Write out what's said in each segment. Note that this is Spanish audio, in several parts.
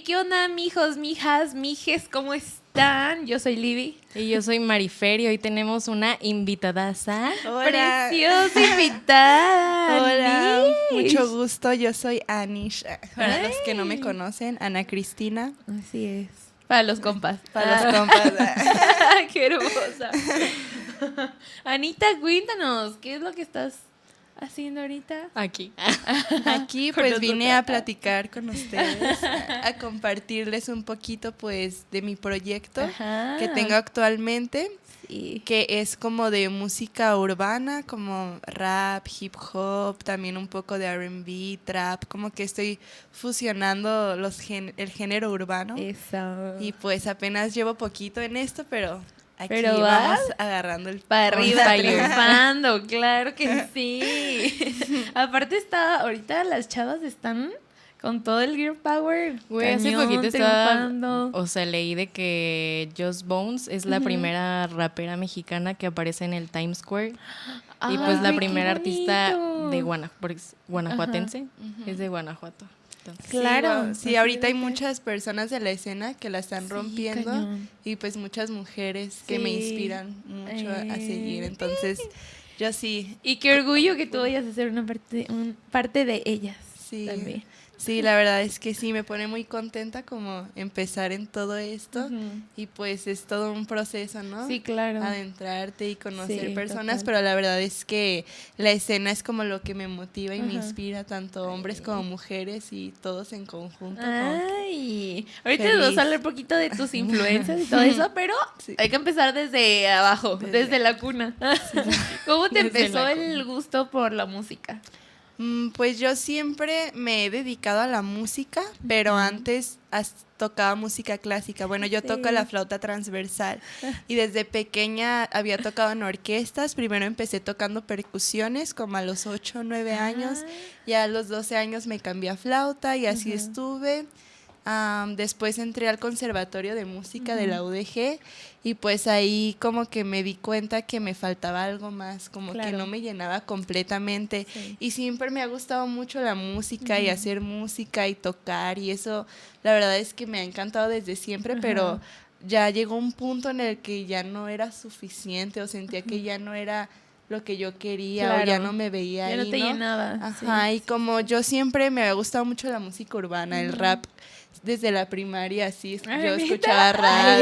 Hey, ¿qué onda, mijos, mijas, mijes? ¿Cómo están? Yo soy Libby. Y yo soy Marifer y hoy tenemos una invitadaza. Hola. Preciosa invitada. Hola, mucho gusto. Yo soy Anish. Para los que no me conocen, Ana Cristina. Así es. Para los compas. Para los compas. Qué hermosa. Anita, cuéntanos, ¿qué es lo que estás haciendo ahorita? Aquí. Aquí pues vine a platicar con ustedes, a compartirles un poquito pues de mi proyecto Ajá. que tengo actualmente, Sí. que es como de música urbana, como rap, hip hop, también un poco de R&B, trap, como que estoy fusionando los gen- el género urbano. Eso. Y pues apenas llevo poquito en esto, pero aquí Pero vamos vas agarrando el Para arriba, triunfando, claro que sí. Aparte está, ahorita las chavas están con todo el Gear Power. Güey, hace poquito estaba. triunfando. O sea, leí de que Just Bones es la primera rapera mexicana que aparece en el Times Square. y pues la primera artista de Guana- porque es guanajuatense. Es de Guanajuato. Claro, Sí, sí, ahorita hay muchas personas de la escena que la están Sí, rompiendo cañón. y pues muchas mujeres que me inspiran mucho a- a Eh. seguir. Entonces, yo sí, Y qué orgullo que tú vayas a ser una parte, un- parte de ellas. sí. También. Sí, la verdad es que sí, me pone muy contenta como empezar en todo esto y pues es todo un proceso, ¿no? Sí, claro. adentrarte y conocer Sí, personas, total. pero la verdad es que la escena es como lo que me motiva y me inspira, tanto hombres como mujeres y todos en conjunto. Ay, ahorita nos vas Feliz. a hablar un poquito de tus influencias y todo eso, pero Sí. hay que empezar desde abajo, desde, Desde- la cuna. ¿Cómo te Desde empezó el gusto por la música? Mm, Pues yo siempre me he dedicado a la música, pero antes tocaba música clásica. Bueno, yo toco la flauta transversal y desde pequeña había tocado en orquestas. Primero empecé tocando percusiones como a los 8 o 9 años. Ya a los 12 años me cambié a flauta y así estuve. Am, después entré al Conservatorio de Música de la UDG y pues ahí como que me di cuenta que me faltaba algo más, como que no me llenaba completamente. Sí. Y siempre me ha gustado mucho la música y hacer música y tocar y eso la verdad es que me ha encantado desde siempre, pero ya llegó un punto en el que ya no era suficiente o sentía que ya no era lo que yo quería o ya no me veía Ya ahí, no te ¿no? llenaba. Ajá, sí. y como yo siempre me había gustado mucho la música urbana, el rap, desde la primaria, así, Ay, yo escuchaba rap,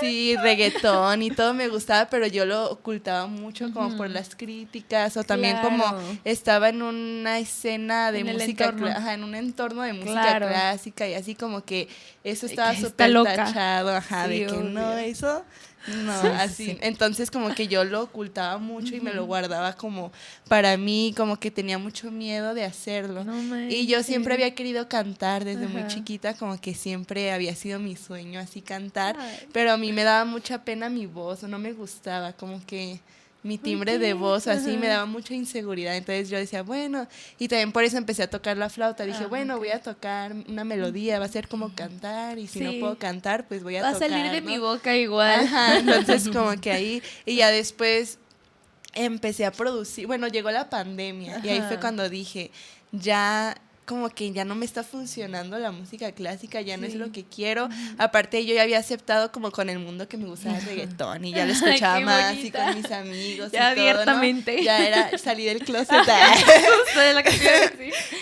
sí, reggaetón y todo me gustaba, pero yo lo ocultaba mucho como por las críticas o también como estaba en una escena de En música, ajá, en un entorno de música Claro. clásica y así como que eso estaba súper tachado, ajá, Sí, de que no, eso no, así. Entonces como que yo lo ocultaba mucho y me lo guardaba como para mí, como que tenía mucho miedo de hacerlo. No Y yo siempre había querido cantar desde muy chiquita, como que siempre había sido mi sueño así cantar, Ay. pero a mí me daba mucha pena mi voz, o no me gustaba, como que mi timbre de voz así me daba mucha inseguridad, entonces yo decía, bueno, y también por eso empecé a tocar la flauta, dije, Ah, bueno, voy a tocar una melodía, va a ser como cantar, y si Sí. no puedo cantar, pues voy a Va a tocar. salir de ¿no? mi boca igual. Ajá, entonces como que ahí, y ya después empecé a producir, bueno, llegó la pandemia y ahí fue cuando dije, ya como que ya no me está funcionando la música clásica, ya no es lo que quiero. Aparte yo ya había aceptado como con el mundo que me gustaba el reggaetón y ya lo escuchaba más y con mis amigos Ya y todo, ¿no? abiertamente. Ya era salí del closet.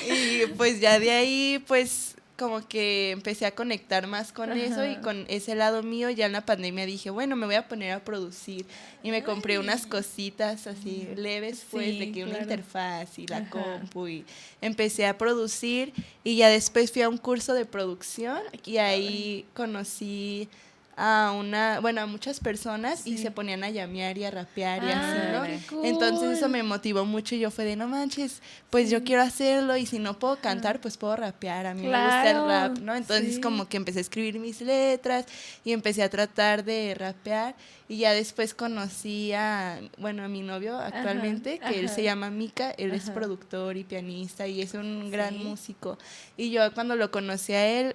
Y pues ya de ahí, pues como que empecé a conectar más con eso y con ese lado mío, ya en la pandemia dije, bueno, me voy a poner a producir. Y me compré unas cositas así leves, pues, Sí, de que una interfaz y la Ajá. compu. Y empecé a producir y ya después fui a un curso de producción y ahí conocí a una, bueno, a muchas personas y se ponían a llamear y a rapear y Ah, así, ¿no? cool. Entonces eso me motivó mucho y yo fue de no manches, pues yo quiero hacerlo y si no puedo cantar, pues puedo rapear. A mí me gusta el Claro, rap, ¿no? Entonces sí. como que empecé a escribir mis letras y empecé a tratar de rapear y ya después conocí a, bueno, a mi novio actualmente, que él se llama Mika, él es productor y pianista y es un gran músico. Y yo cuando lo conocí a él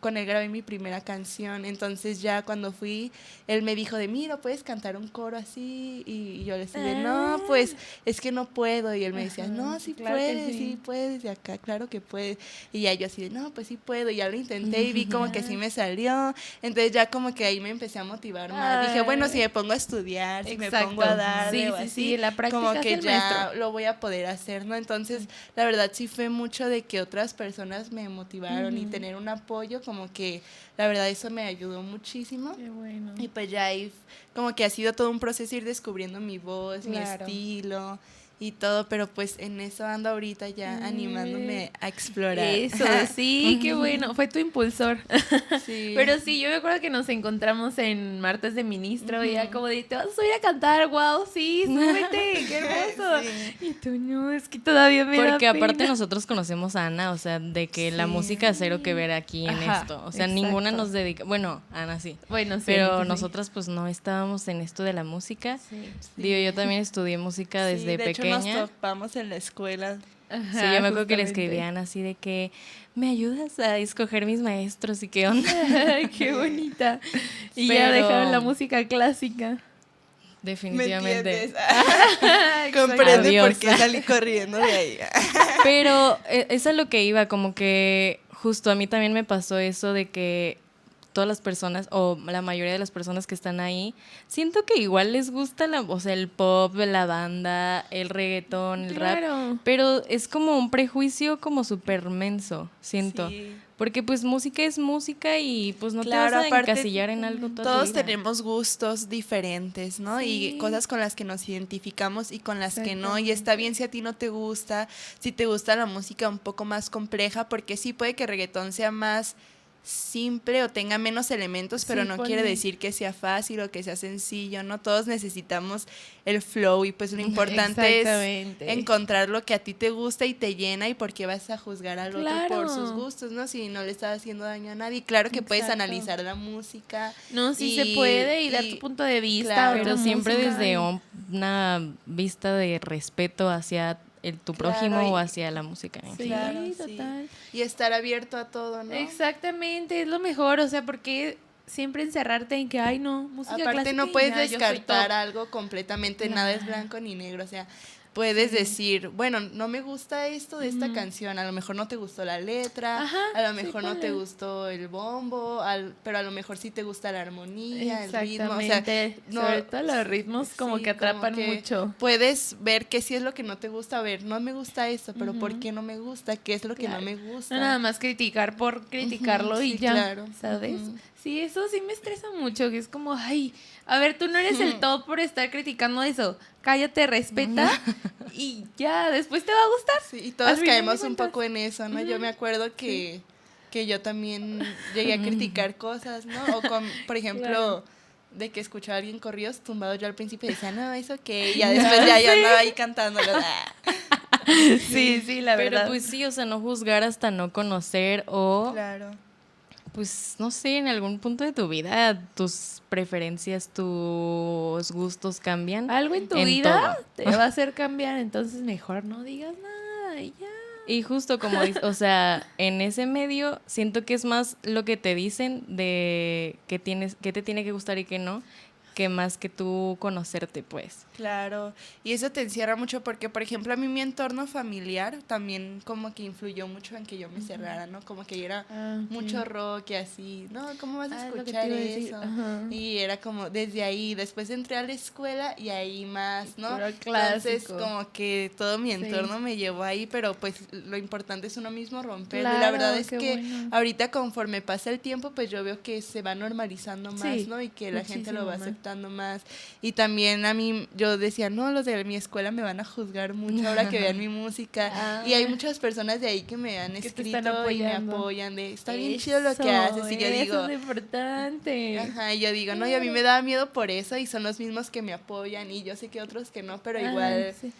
con él grabé mi primera canción. Entonces ya cuando fui, él me dijo de, mira, puedes cantar un coro así. Y yo le decía, de, no, pues es que no puedo. Y él me decía, no, sí claro puedes, sí. sí puedes, de acá, claro que puedes. Y ya yo así de, no, pues sí puedo. Y ya lo intenté y vi como que sí me salió. Entonces ya como que ahí me empecé a motivar más. Dije, bueno, si me pongo a estudiar, si me pongo a darle Sí, o sí, así, sí, la práctica como que ya maestro. lo voy a poder hacer, ¿no? Entonces, la verdad sí fue mucho de que otras personas me motivaron y tener un apoyo, como que la verdad eso me ayudó muchísimo. Qué bueno. Y pues ya ahí como que ha sido todo un proceso ir descubriendo mi voz, mi estilo y todo, pero pues en eso ando ahorita ya Eh. animándome a explorar. Eso, sí, qué bueno. Fue tu impulsor. Sí. Pero sí, yo me acuerdo que nos encontramos en martes de ministro y era como de, ¿te vas a subir a cantar? ¡Wow! Sí, súbete, qué hermoso. Sí. Y tú, no, es que todavía me da Porque aparte pena". nosotros conocemos a Ana, o sea, de que la música cero que ver aquí en Ajá, esto. O sea, ninguna nos dedica, bueno, Ana sí, Bueno, sí. pero sí. nosotras pues no estábamos en esto de la música. Sí. Digo, yo también estudié música Sí, desde de hecho, pequeña. Nos topamos en la escuela. Sí, yo me acuerdo que le escribían así de que me ayudas a escoger mis maestros y qué onda. Ay, qué bonita. Y ya dejaron la música clásica. ¿Me Definitivamente. Comprende Adiós. por qué salí corriendo de ahí. Pero eh, eso es lo que iba, como que justo a mí también me pasó eso de que todas las personas, o la mayoría de las personas que están ahí, siento que igual les gusta la, o sea, el pop, la banda, el reggaetón, el rap, Claro. pero es como un prejuicio como súper menso, siento. Sí. Porque pues música es música y pues no Claro, te vas a aparte, encasillar en algo toda tu Todos vida. tenemos gustos diferentes, ¿no? Sí. Y cosas con las que nos identificamos y con las que no. Y está bien si a ti no te gusta, si te gusta la música un poco más compleja, porque sí puede que el reggaetón sea más simple o tenga menos elementos, pero Sí, no quiere decir que sea fácil o que sea sencillo, ¿no? Todos necesitamos el flow y pues lo importante es encontrar lo que a ti te gusta y te llena y por qué vas a juzgar al otro por sus gustos, ¿no? Si no le estás haciendo daño a nadie. Claro que puedes analizar la música. No, sí se Y- puede y, dar tu punto de vista. claro, Pero siempre música desde una vista de respeto hacia el, tu Claro, prójimo y- o hacia la música. en Sí, general. Claro, sí. total. Y estar abierto a todo, ¿no? Exactamente, es lo mejor. O sea, porque siempre encerrarte en que, ay, no, música Aparte clásica no puedes descartar top". algo completamente, nada es blanco ni negro, o sea, puedes decir, bueno, no me gusta esto de esta canción, a lo mejor no te gustó la letra, Ajá, a lo sí, mejor no te gustó el bombo, al- pero a lo mejor sí te gusta la armonía, el ritmo, o sea, no- Sobre todo los ritmos como sí, que atrapan que mucho. Puedes ver qué sí es lo que no te gusta, a ver, no me gusta esto, pero ¿por qué no me gusta? ¿Qué es lo que Claro. no me gusta? No nada más criticar por criticarlo y sí, ya, claro. ¿sabes? Sí, eso sí me estresa mucho, que es como, ay, a ver, tú no eres el top por estar criticando eso. Cállate, respeta y ya, después te va a gustar. Sí, y todos caemos un poco en eso, ¿no? Yo me acuerdo que, que yo también llegué a criticar cosas, ¿no? O con, por ejemplo, Claro. de que escuchaba a alguien corridos tumbados, yo al principio decía, no, eso qué, y ya después ya yo andaba ahí cantando. Sí, sí, la Pero verdad. pues sí, o sea, no juzgar hasta no conocer o Claro. Pues no sé, en algún punto de tu vida tus preferencias, tus gustos cambian. Algo en tu en vida todo. te va a hacer cambiar, entonces mejor no digas nada y ya. Y justo como dices, o sea, en ese medio siento que es más lo que te dicen de qué tienes, qué te tiene que gustar y qué no, que más que tú conocerte, pues. Claro, y eso te encierra mucho porque, por ejemplo, a mí mi entorno familiar también como que influyó mucho en que yo me cerrara, ¿no? Como que yo era Ah, mucho rock y así, no, ¿cómo vas a Ah, escuchar a eso? ajá. Y era como desde ahí, después entré a la escuela y ahí más, ¿no? Entonces como que todo mi Sí. entorno me llevó ahí, pero pues lo importante es uno mismo romperlo. y la Claro, verdad es que bueno. ahorita conforme pasa el tiempo, pues yo veo que se va normalizando más, Sí, ¿no? Y que la gente lo va más. Aceptando más. Y también a mí, yo decía, no, los de mi escuela me van a juzgar mucho ahora que vean mi música. Y hay Ah. muchas personas de ahí que me han Que escrito y me apoyan de, está bien chido lo que haces. Y yo eso digo, es importante. Ajá, y yo digo, no, y a mí me daba miedo por eso y son los mismos que me apoyan y yo sé que otros que no, pero Ajá, igual sí.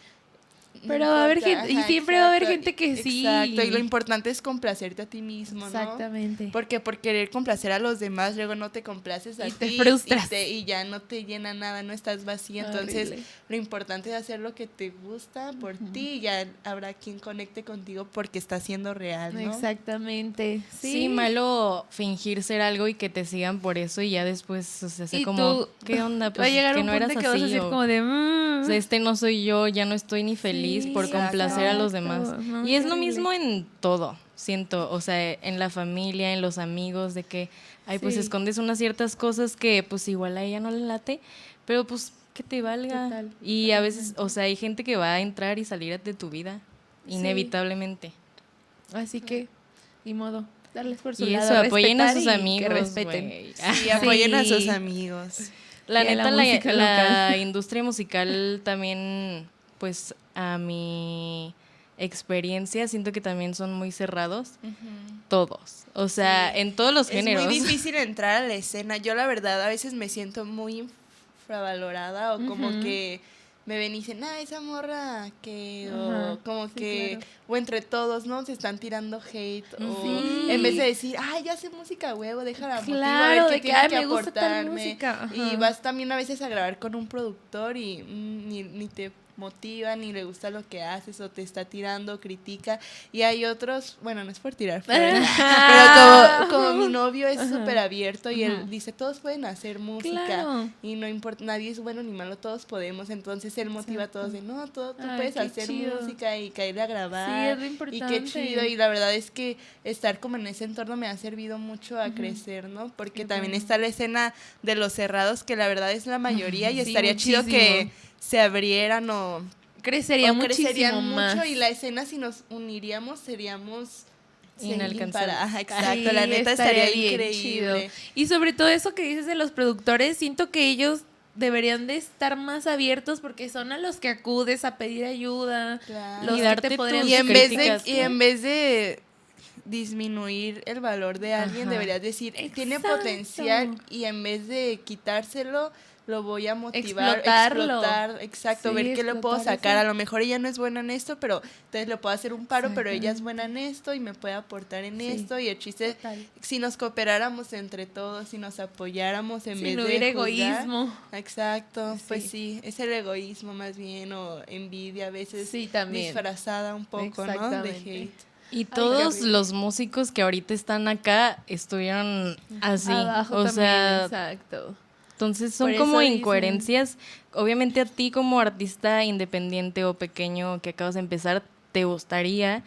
Pero va a haber gente, y siempre va a haber gente que sí. Exacto, y lo importante es complacerte a ti mismo, ¿no? Exactamente. Porque por querer complacer a los demás, luego no te complaces a Y ti. te frustras. Y, te- y ya no te llena nada, no estás vacía. Entonces, Horrible. lo importante es hacer lo que te gusta por ti y ya habrá quien conecte contigo porque está siendo real, ¿no? Exactamente. Sí, Sí, malo fingir ser algo y que te sigan por eso y ya después o sea, Y como, tú- ¿qué onda? va a Pues llegar que un no punto eras que vas a decir o- como de. "Mm". o sea, este no soy yo, ya no estoy ni feliz Sí, por complacer a los demás. Y es lo mismo en todo, siento, o sea, en la familia, en los amigos, de que, ay, pues Sí. escondes unas ciertas cosas que pues igual a ella no le late, pero pues que te valga. Total, y a veces, o sea, hay gente que va a entrar y salir de tu vida, Sí. inevitablemente. Así que, ni modo. Darles por su Y lado, eso, apoyen a sus amigos. Que respeten. Y apoyen a sus Sí. amigos. La Y a la neta, la, la industria musical también, pues a mi experiencia, siento que también son muy cerrados. Todos. O sea, Sí. en todos los Es géneros. muy difícil entrar a la escena. Yo la verdad a veces me siento muy infravalorada o como que me ven y dicen, ah, esa morra que, o como sí, que, claro. o entre todos, ¿no? Se están tirando hate, o Sí. en vez de decir, ay, ya sé música, huevo, déjala motivo, a Claro, ver qué de que, tiene "Ay, que tal aportarme". música, Y vas también a veces a grabar con un productor y mm, ni, ni te motiva, ni le gusta lo que haces, o te está tirando, critica. Y hay otros, bueno, no es por tirar pero como, como mi novio es súper abierto y él dice, todos pueden hacer música Claro. y no importa, nadie es bueno ni malo, todos podemos. Entonces él motiva a todos de, no, todo, tú Ay, puedes hacer chido. música y caerle a grabar. Sí, es lo Y qué chido. Y la verdad es que estar como en ese entorno me ha servido mucho a crecer, ¿no? Porque también está la escena de los cerrados, que la verdad es la mayoría y Sí, estaría chido que. Se abrieran o Crecería o muchísimo crecerían más. mucho y la escena si nos uniríamos seríamos Inalcanzables. Ajá, exacto, Sí, la neta estaría, bien increíble. chido. Y sobre todo eso que dices de los productores, siento que ellos deberían de estar más abiertos porque son a los que acudes a pedir ayuda, Claro. los Y que darte te tus podrían Y en vez de y en vez de disminuir el valor de alguien, Ajá. deberías decir, tiene Exacto. potencial y en vez de quitárselo, lo voy a motivar, Explotarlo. explotar, exacto, Sí, ver qué le puedo sacar. eso. A lo mejor ella no es buena en esto, pero entonces le puedo hacer un paro, pero ella es buena en esto y me puede aportar en Sí. esto y el chiste Total. si nos cooperáramos entre todos, si nos apoyáramos en Si vez no de juzgar. egoísmo. Exacto, pues Sí. es el egoísmo más bien o envidia a veces también. disfrazada un poco, ¿no? De hate. Y todos los músicos que ahorita están acá estuvieron así. Abajo o también, sea, exacto. Entonces son como dicen- incoherencias. Obviamente a ti como artista independiente o pequeño que acabas de empezar, te gustaría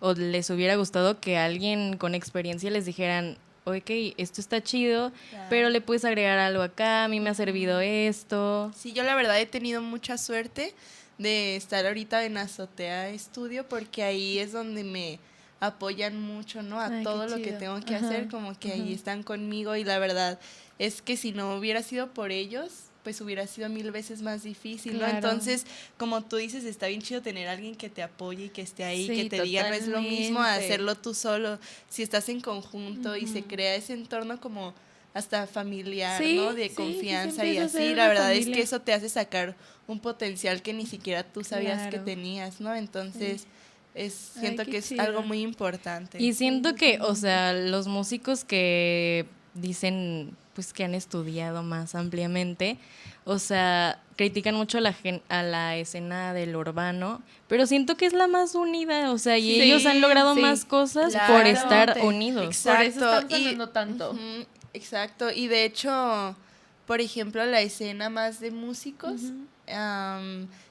o les hubiera gustado que alguien con experiencia les dijeran, ok, esto está chido, pero le puedes agregar algo acá, a mí me ha servido esto. Sí, yo la verdad he tenido mucha suerte de estar ahorita en Azotea Estudio porque ahí es donde me apoyan mucho, ¿no? A Ay, todo lo que tengo que Ajá, hacer, como que ahí están conmigo y la verdad es que si no hubiera sido por ellos, pues hubiera sido mil veces más difícil, Claro. ¿no? Entonces, como tú dices, está bien chido tener a alguien que te apoye y que esté ahí, Sí, que te diga, no es lo mismo hacerlo tú solo, si estás en conjunto y se crea ese entorno como hasta familiar, Sí, ¿no? De sí, confianza y así. La verdad es que eso te hace sacar un potencial que ni siquiera tú sabías que tenías, ¿no? Entonces, es, siento que es chido. algo muy importante. Y siento que, o sea, los músicos que dicen pues que han estudiado más ampliamente, o sea, critican mucho a la, gen- a la escena del urbano, pero siento que es la más unida, o sea, y Sí, ellos han logrado sí, más cosas claro. por estar unidos. Por eso están y- tanto. Exacto, y de hecho, por ejemplo, la escena más de músicos,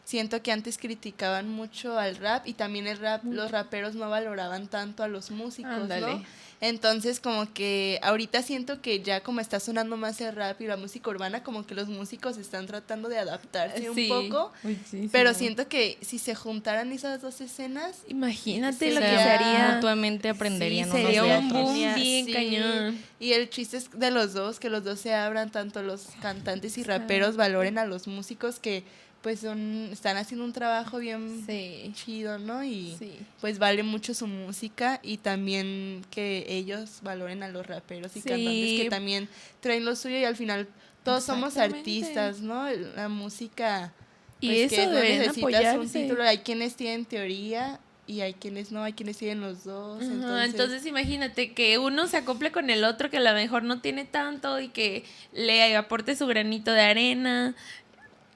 siento que antes criticaban mucho al rap y también el rap, los raperos no valoraban tanto a los músicos, Ándale. ¿no? Entonces como que ahorita siento que ya como está sonando más el rap y la música urbana, como que los músicos están tratando de adaptarse Sí. un poco, Uy, sí, sí, pero siento que si se juntaran esas dos escenas, Imagínate lo que se haría. mutuamente aprenderían unos Sería un boom bien sí. cañón. Y el chiste es de los dos, que los dos se abran, tanto los cantantes y raperos valoren a los músicos que pues son, están haciendo un trabajo bien Sí. chido, ¿no? Y Sí. pues vale mucho su música y también que ellos valoren a los raperos y Sí. cantantes que también traen lo suyo y al final todos somos artistas, ¿no? La música Y pues, que eso no deberían necesitas un título. Hay quienes tienen teoría y hay quienes no, hay quienes tienen los dos. Ajá, entonces, entonces, imagínate que uno se acople con el otro que a lo mejor no tiene tanto y que le aporte su granito de arena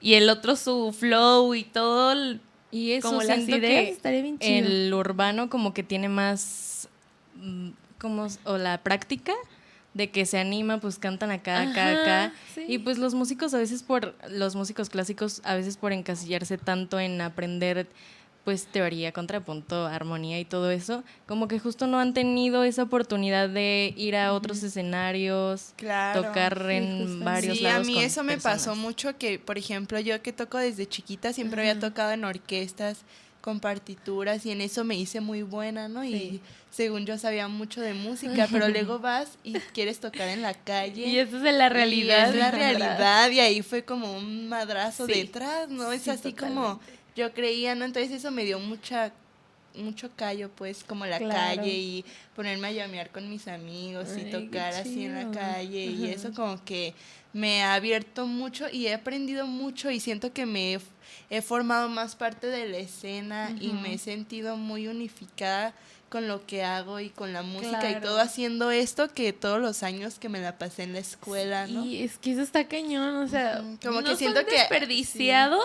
y el otro su flow y todo, el- Y eso como que bien chido. el urbano como que tiene más mm, como o la práctica de que se anima, pues cantan acá, acá, Ajá, acá. sí. Y pues los músicos a veces por los músicos clásicos a veces por encasillarse tanto en aprender pues teoría, contrapunto, armonía y todo eso, como que justo no han tenido esa oportunidad de ir a otros escenarios, Claro. tocar Sí, en varios Sí, lados. a mí con eso me pasó mucho que, por ejemplo, yo que toco desde chiquita siempre había tocado en orquestas con partituras y en eso me hice muy buena, ¿no? Sí. Y según yo sabía mucho de música, pero luego vas y quieres tocar en la calle. Y eso es de la y realidad. es la realidad y ahí fue como un madrazo Sí. detrás, ¿no? Es Sí, así como. Yo creía, ¿no? Entonces eso me dio mucha mucho callo, pues, como la Claro. calle y ponerme a llamear con mis amigos Ay, y tocar así en la calle y eso como que me ha abierto mucho y he aprendido mucho y siento que me he, he formado más parte de la escena y me he sentido muy unificada con lo que hago y con la música y todo haciendo esto que todos los años que me la pasé en la escuela, ¿no? Y es que eso está cañón, o sea, como no que siento son que- desperdiciados.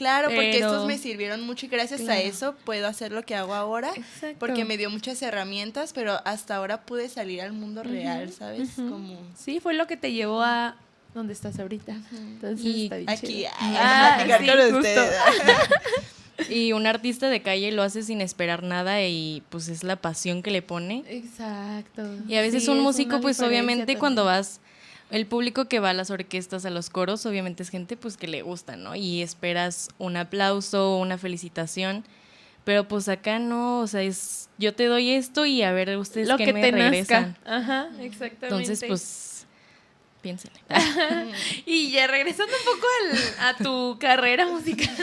Claro, porque estos me sirvieron mucho y gracias a eso puedo hacer lo que hago ahora. Exacto. Porque me dio muchas herramientas, pero hasta ahora pude salir al mundo real, ¿sabes? Como Sí, fue lo que te llevó a donde estás ahorita. Entonces Y está bien aquí, Ah, sí, justo. Y un artista de calle lo hace sin esperar nada y pues es la pasión que le pone. Exacto. Y a veces Sí, un músico, pues obviamente cuando vas, el público que va a las orquestas, a los coros, obviamente es gente pues que le gusta, ¿no? Y esperas un aplauso, una felicitación. Pero pues acá no, o sea, es yo te doy esto y a ver ustedes lo qué que me te regresan. nazca. Ajá, exactamente. Entonces, pues piénsenle. Y ya regresando un poco al- a tu carrera musical.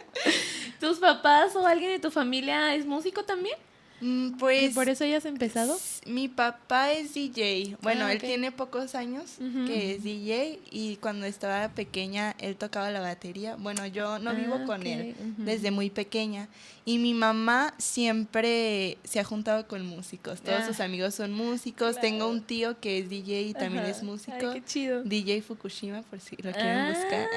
¿Tus papás o alguien de tu familia es músico también? Mm, ¿Y Pues por eso ya has empezado? mi papá es DJ. Bueno, Ah, él tiene pocos años que es DJ y cuando estaba pequeña él tocaba la batería. Bueno, yo no vivo Ah, con ok, él desde muy pequeña y mi mamá siempre se ha juntado con músicos. Todos Ah. sus amigos son músicos. Tengo un tío que es DJ y también Ajá. es músico. Ay, qué chido. DJ Fukushima, por si lo quieren Ah, buscar.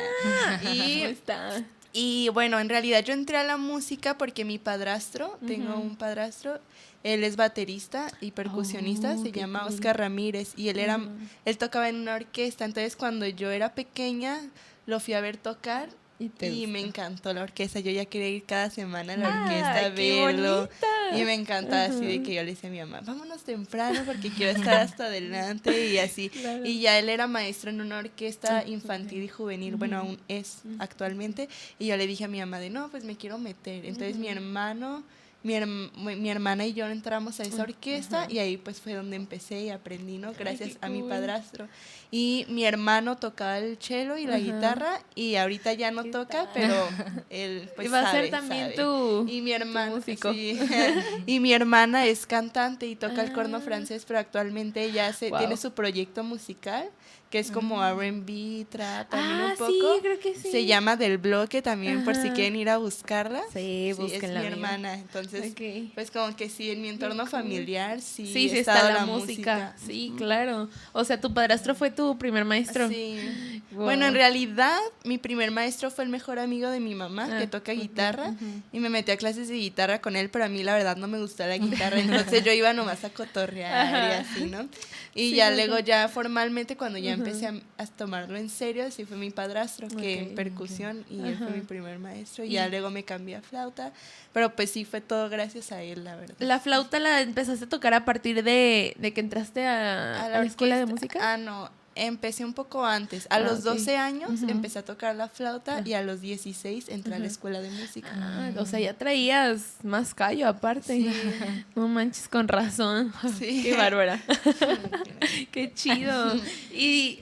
Y, está. Y bueno, en realidad yo entré a la música porque mi padrastro, tengo un padrastro, él es baterista y percusionista, Oh, se llama cool. Oscar Ramírez y él era, Ujú. él tocaba en una orquesta, entonces cuando yo era pequeña lo fui a ver tocar Y, te y me encantó la orquesta, yo ya quería ir cada semana a la Ah, orquesta a verlo. bonita. Y me encantaba así de que yo le decía a mi mamá, vámonos temprano porque quiero estar hasta adelante y así. Claro. Y ya él era maestro en una orquesta Ah, infantil y juvenil, bueno, aún es actualmente. Y yo le dije a mi mamá de, no, pues me quiero meter. Entonces mi hermano, mi, mi mi hermana y yo entramos a esa orquesta y ahí pues fue donde empecé y aprendí, ¿no? Gracias qué a mi cool. padrastro. Y mi hermano tocaba el cello y la Ajá. guitarra y ahorita ya no ¿Qué toca, tal? pero él pues va a ser también sabe. tu, Y mi hermana, músico. sí. y mi hermana es cantante y toca el corno Ah. francés, pero actualmente ella se, Wow. tiene su proyecto musical, que es como R&B, trap, también ah, un poco. sí, creo que sí. Se llama Del Bloque también, por si quieren ir a buscarla. Sí, es búsquenla mi bien. hermana, entonces, pues como que sí, en mi entorno familiar sí, Sí, sí está la, música. Sí, claro. O sea, tu padrastro fue tu primer maestro. Sí. Wow. Bueno, en realidad, mi primer maestro fue el mejor amigo de mi mamá, Ah, que toca guitarra, y me metí a clases de guitarra con él, pero a mí la verdad no me gustaba la guitarra, entonces yo iba nomás a cotorrear y así, ¿no? Y Sí, ya luego ya formalmente, cuando ya Ujú. Empecé a, a tomarlo en serio, sí fue mi padrastro, que en percusión, y él fue mi primer maestro, y ya luego me cambié a flauta, pero pues sí fue todo gracias a él, la verdad. La flauta la empezaste a tocar a partir de, de que entraste a, a la, escuela de música. Ah, no. Empecé un poco antes. A Ah, los ok. 12 años empecé a tocar la flauta Ah. y a los 16 entré a la escuela de música. Ah, o sea, ya traías más callo aparte. Sí. No manches, con razón. Sí. Qué bárbara. Qué chido. Y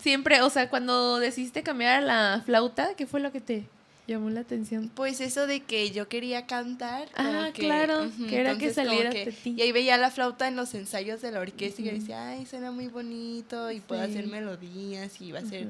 siempre, o sea, cuando decidiste cambiar a la flauta, ¿qué fue lo que te llamó la atención? Pues eso de que yo quería cantar. Ah, claro, que era que entonces saliera que- ti. Y ahí veía la flauta en los ensayos de la orquesta y yo decía, ay, suena muy bonito y puedo hacer melodías y va a ser.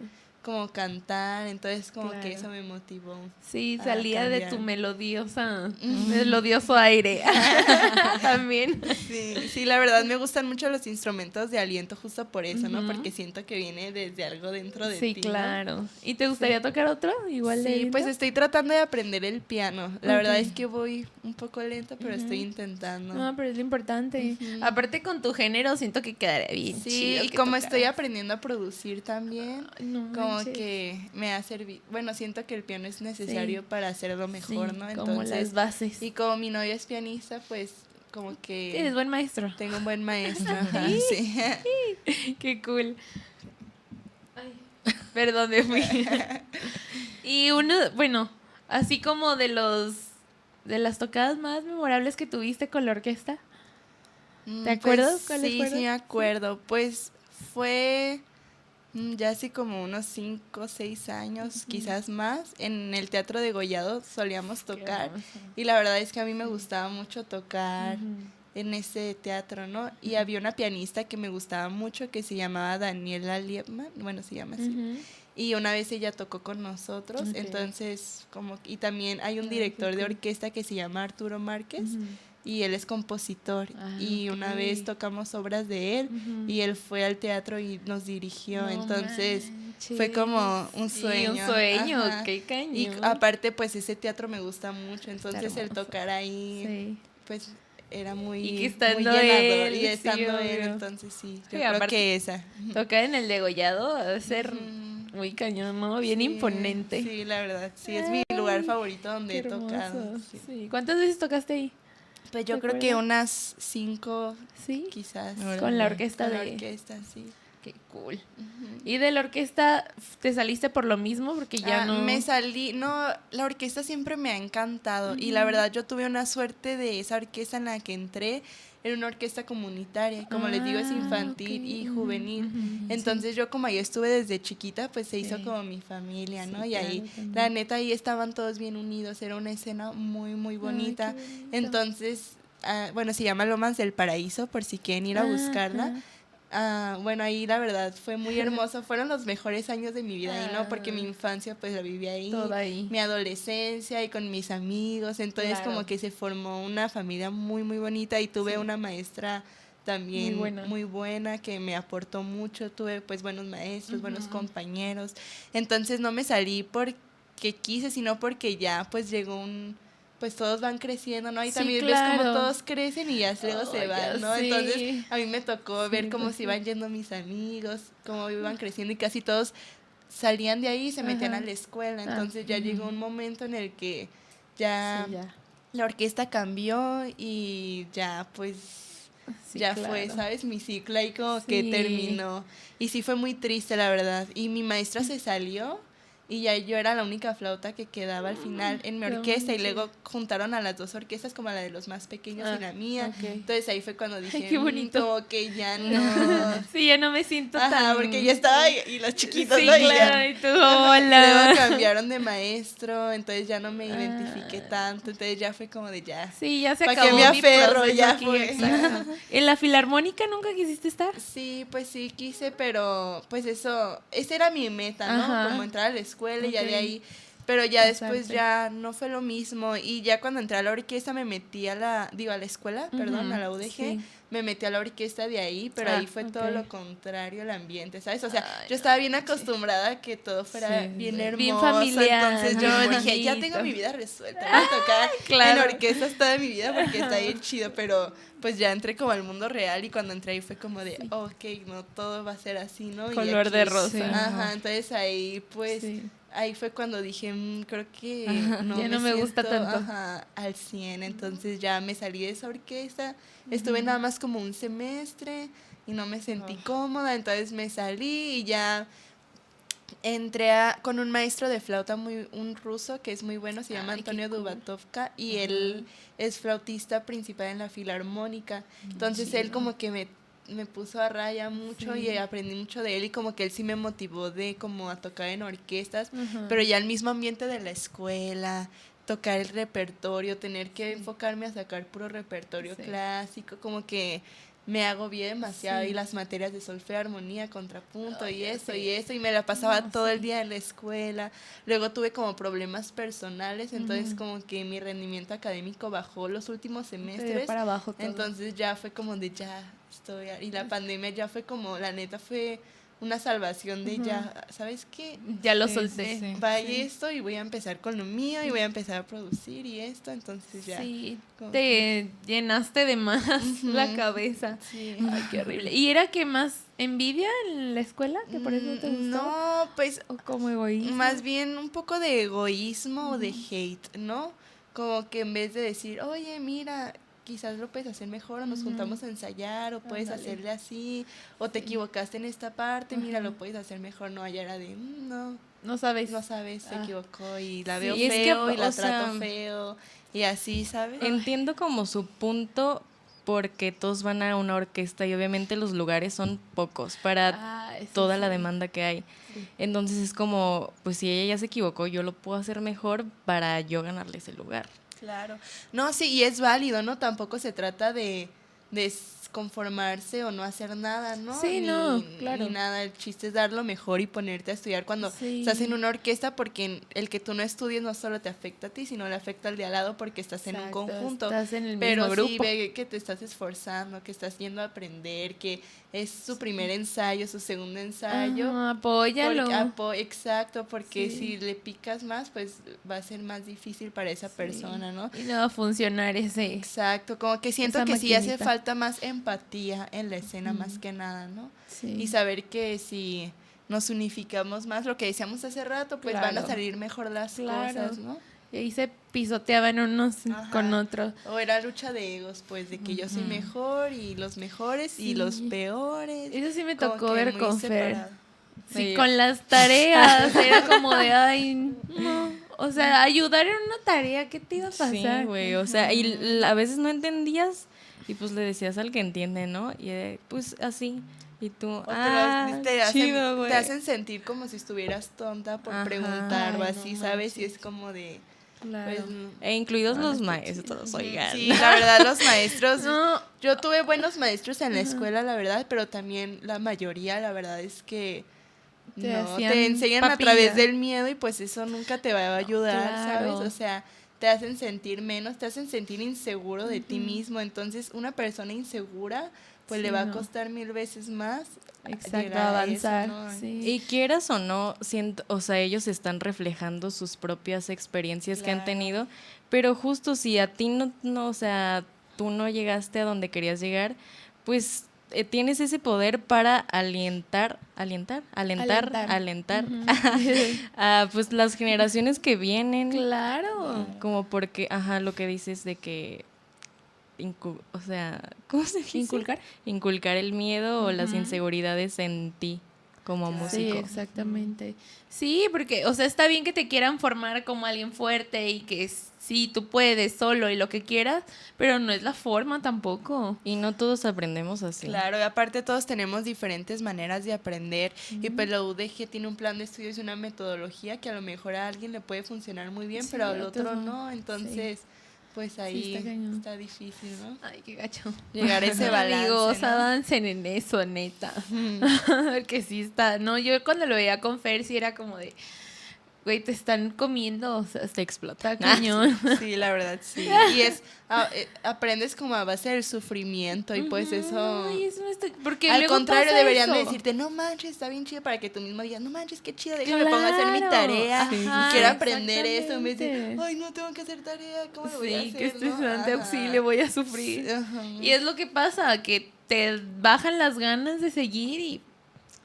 Como cantar, entonces como que Claro. eso me motivó. Sí, salía de cambiar. tu melodiosa, melodioso aire. También. Sí, sí, la verdad me gustan mucho los instrumentos de aliento justo por eso, ¿no? Ujú. Porque siento que viene desde algo dentro de Sí, ti. ¿no? claro. ¿Y te gustaría tocar otro? Igual de Sí, pues lento? estoy tratando de aprender el piano. La verdad Ok. es que voy un poco lento, pero estoy intentando. No, pero es lo importante. Ujú. Aparte con tu género siento que quedaría bien Sí, chido y que como tocaras. estoy aprendiendo a producir también, no como que me ha servido, bueno, siento que el piano es necesario Sí. para hacerlo mejor, Sí, ¿no? como las Entonces, bases. y como mi novio es pianista, pues como que Sí, eres buen maestro. tengo un buen maestro, ajá, sí. Qué cool. Perdón, me fui. y uno, bueno, así como de los de las tocadas más memorables que tuviste con la orquesta. Mm, ¿Te acuerdas pues, sí, fueron? sí me acuerdo. Pues fue ya hace como unos 5 o 6 años, quizás más. En el Teatro de Gollado solíamos tocar. Y la verdad es que a mí me gustaba mucho tocar en ese teatro, ¿no? Y había una pianista que me gustaba mucho que se llamaba Daniela Liebman. Bueno, se llama así. Y una vez ella tocó con nosotros, entonces como y también hay un director de orquesta que se llama Arturo Márquez y él es compositor Ah, y una vez tocamos obras de él y él fue al teatro y nos dirigió, entonces fue como un Sí, sueño. un sueño, ajá. qué cañón. Y aparte pues ese teatro me gusta mucho, entonces el tocar ahí Sí. pues era muy, Y que muy estando llenador él, y sí, estando él, entonces sí, yo Sí, creo que esa. Tocar en el degollado ser muy cañón, ¿no? Bien Sí, imponente. Sí, la verdad, sí, es mi lugar favorito donde he tocado. sí. Sí. ¿Cuántas veces tocaste ahí? Pues yo ¿Te creo que unas cinco, Sí. quizás. Con la orquesta Con la de... orquesta, sí. Qué cool. ¿Y de la orquesta te saliste por lo mismo? Porque ya Ah, no... Me salí, no, la orquesta siempre me ha encantado y la verdad yo tuve una suerte de esa orquesta en la que entré, era una orquesta comunitaria, como les digo es Ah, infantil y juvenil. Entonces yo como ahí estuve desde chiquita, pues se hizo Sí. como mi familia, ¿no? Sí, y ahí, claro, la neta, ahí estaban todos bien unidos, era una escena muy, muy bonita. Entonces, ah, bueno, se llama Lomas del Paraíso, por si quieren ir a buscarla. Ah, bueno, ahí la verdad fue muy hermoso. Fueron los mejores años de mi vida ahí, ¿no? Porque mi Ah. infancia pues la viví ahí. Todo ahí. Mi adolescencia y con mis amigos. Entonces Claro. como que se formó una familia muy, muy bonita y tuve Sí. una maestra también Muy buena. muy buena que me aportó mucho. Tuve pues buenos maestros, buenos compañeros. Entonces no me salí porque quise, sino porque ya pues llegó un... Pues todos van creciendo, ¿no? Y Sí, también ves como todos crecen y ya luego Oh, se van, ¿no? Entonces a mí me tocó ver Sí, cómo se iban yendo mis amigos, cómo iban creciendo y casi todos salían de ahí y se metían Ajá. a la escuela. Ah, Entonces ya llegó ujú. un momento en el que ya, la orquesta cambió y ya pues ya fue. ¿sabes? Mi ciclo ahí como que terminó. Y sí fue muy triste, la verdad. Y mi maestra se salió y ya yo era la única flauta que quedaba al final en mi qué orquesta y luego juntaron a las dos orquestas como la de los más pequeños Ah, y la mía. Entonces ahí fue cuando dije, qué "Mm, bonito". como que ya no. Sí, ya no me siento Ajá, tan... porque ya estaba y los chiquitos, Sí, ¿no? Y ya- claro, y tú, hola. Luego cambiaron de maestro, entonces ya no me identifiqué Ah. tanto, entonces ya fue como de ya. Sí, ya se ¿Pa' qué acabó me mi aferro? Ya aquí, fue. exacto. ¿En la filarmónica nunca quisiste estar? Sí, pues sí quise, pero pues eso, esa era mi meta, ¿no? Ajá. Como entrar a la escuela y ya de ahí, pero ya después ya no fue lo mismo y ya cuando entré a la orquesta me metí a la, digo, a la escuela, perdón, Ujú, a la UDG, sí. me metí a la orquesta de ahí, pero Ah, ahí fue todo ok. lo contrario el ambiente, ¿sabes? O sea, Ay, yo estaba bien acostumbrada a que todo fuera Sí, bien sí. hermoso, Bien familiar, entonces yo bien dije, ya bonito. tengo mi vida resuelta, voy a tocar claro. en orquestas toda mi vida porque está bien chido, pero pues ya entré como al mundo real y cuando entré ahí fue como de, ok, no todo va a ser así, ¿no? Y Color aquí- de rosa. Sí. Ajá, entonces ahí pues Sí. ahí fue cuando dije, "Mm, creo que no, Ya no me gusta tanto. ajá, al 100, entonces ya me salí de esa orquesta, estuve nada más como un semestre y no me sentí cómoda, entonces me salí y ya entré a- con un maestro de flauta muy un ruso que es muy bueno, se llama Ay, qué Antonio. Dubatovka y él es flautista principal en la filarmónica. Entonces él como que me, me puso a raya mucho Sí. y aprendí mucho de él y como que él sí me motivó de como a tocar en orquestas, pero ya el mismo ambiente de la escuela, tocar el repertorio, tener que enfocarme a sacar puro repertorio Sí. clásico, como que me agobié demasiado y las materias de solfeo, armonía, contrapunto y eso y eso y me la pasaba todo el día en la escuela. Luego tuve como problemas personales, entonces como que mi rendimiento académico bajó los últimos semestres. para abajo Entonces ya fue como de ya estoy y la pandemia ya fue como la neta fue una salvación de ya, ¿sabes qué? Ya lo solté. Va esto y voy a empezar con lo mío y voy a empezar a producir y esto, entonces ya. Sí, te llenaste de más la cabeza. Sí. Ay, qué horrible. ¿Y era que más envidia en la escuela? ¿Que por eso te gustó? No, pues... ¿O como egoísmo? Más bien un poco de egoísmo o de hate, ¿no? Como que en vez de decir, oye, mira, quizás lo puedes hacer mejor o nos juntamos a ensayar o puedes hacerle así o te equivocaste en esta parte, mira, lo puedes hacer mejor, no, allá era de, mm, no. No sabes. No sabes, se ah. equivocó y la veo feo y la trato feo y así, ¿sabes? Entiendo como su punto porque todos van a una orquesta y obviamente los lugares son pocos para ah, toda la demanda que hay. Entonces es como, pues si ella ya se equivocó, yo lo puedo hacer mejor para yo ganarle ese lugar. Claro. No, sí, y es válido, ¿no? Tampoco se trata de, de conformarse o no hacer nada, ¿no? Sí, no, claro. Ni nada, el chiste es dar lo mejor y ponerte a estudiar cuando estás en una orquesta porque el que tú no estudies no solo te afecta a ti, sino le afecta al de al lado porque estás en un conjunto. Estás en el Pero grupo. sí ve que te estás esforzando, que estás yendo a aprender, que es su primer ensayo, su segundo ensayo. apóyalo. exacto, porque si le picas más, pues va a ser más difícil para esa persona, ¿no? Y no va a funcionar ese. Exacto, como que siento que sí hace falta más empatía en la escena más que nada, ¿no? Y saber que si nos unificamos más, lo que decíamos hace rato, pues van a salir mejor las cosas, ¿no? Y ahí se pisoteaban unos con otros. O era lucha de egos, pues, de que yo soy mejor y los mejores y los peores. Eso sí me tocó ver con Fer. Sí, con las tareas. era como de, ay, no. O sea, ayudar en una tarea, ¿qué te iba a pasar? Sí, güey. O sea, y a veces no entendías y pues le decías al que entiende, ¿no? Y pues así. Y tú, ah, te, hacen, te hacen sentir como si estuvieras tonta por preguntar o así, ¿sabes? Y es como de... Claro. Pues, e incluidos los maestros, oigan. Sí, la verdad, los maestros. Yo tuve buenos maestros en la escuela, la verdad, pero también la mayoría, la verdad, es que te, no, te enseñan a través del miedo y pues eso nunca te va a ayudar, ¿sabes? O sea, te hacen sentir menos, te hacen sentir inseguro de ti mismo. Entonces, una persona insegura, pues le va a costar mil veces más Exacto, avanzar. Y quieras o no, siento, o sea, ellos están reflejando sus propias experiencias que han tenido, pero justo si a ti no, no, o sea, tú no llegaste a donde querías llegar, pues eh, tienes ese poder para alientar, alientar, alentar, alentar, a pues las generaciones que vienen. Claro. Como porque, ajá, lo que dices de que o sea, ¿cómo se dice? Inculcar. Inculcar el miedo o las inseguridades en ti como músico. Sí, exactamente. Sí, porque, o sea, está bien que te quieran formar como alguien fuerte y que sí, tú puedes solo y lo que quieras, pero no es la forma tampoco. Y no todos aprendemos así. Claro, y aparte todos tenemos diferentes maneras de aprender y pues la UDG tiene un plan de estudios y una metodología que a lo mejor a alguien le puede funcionar muy bien, pero al otro no, entonces pues ahí está, difícil, ¿no? Ay, qué gacho. Llegar a ese balance. Amigos, avancen en eso, neta. Porque sí está. No, yo cuando lo veía con Fer, sí era como de güey, te están comiendo, o sea, te explota cañón. Sí, la verdad, sí. Y es, eh, aprendes como a base del sufrimiento y pues eso... Ay, eso no está, porque Al contrario, deberían decirte, no manches, está bien chido para que tú mismo digas, no manches, qué chido, déjame claro. a hacer mi tarea, quiero aprender esto, en vez de, ay, no tengo que hacer tarea, ¿cómo lo voy a hacer? que estoy de auxilio, voy a sufrir. Y es lo que pasa, que te bajan las ganas de seguir y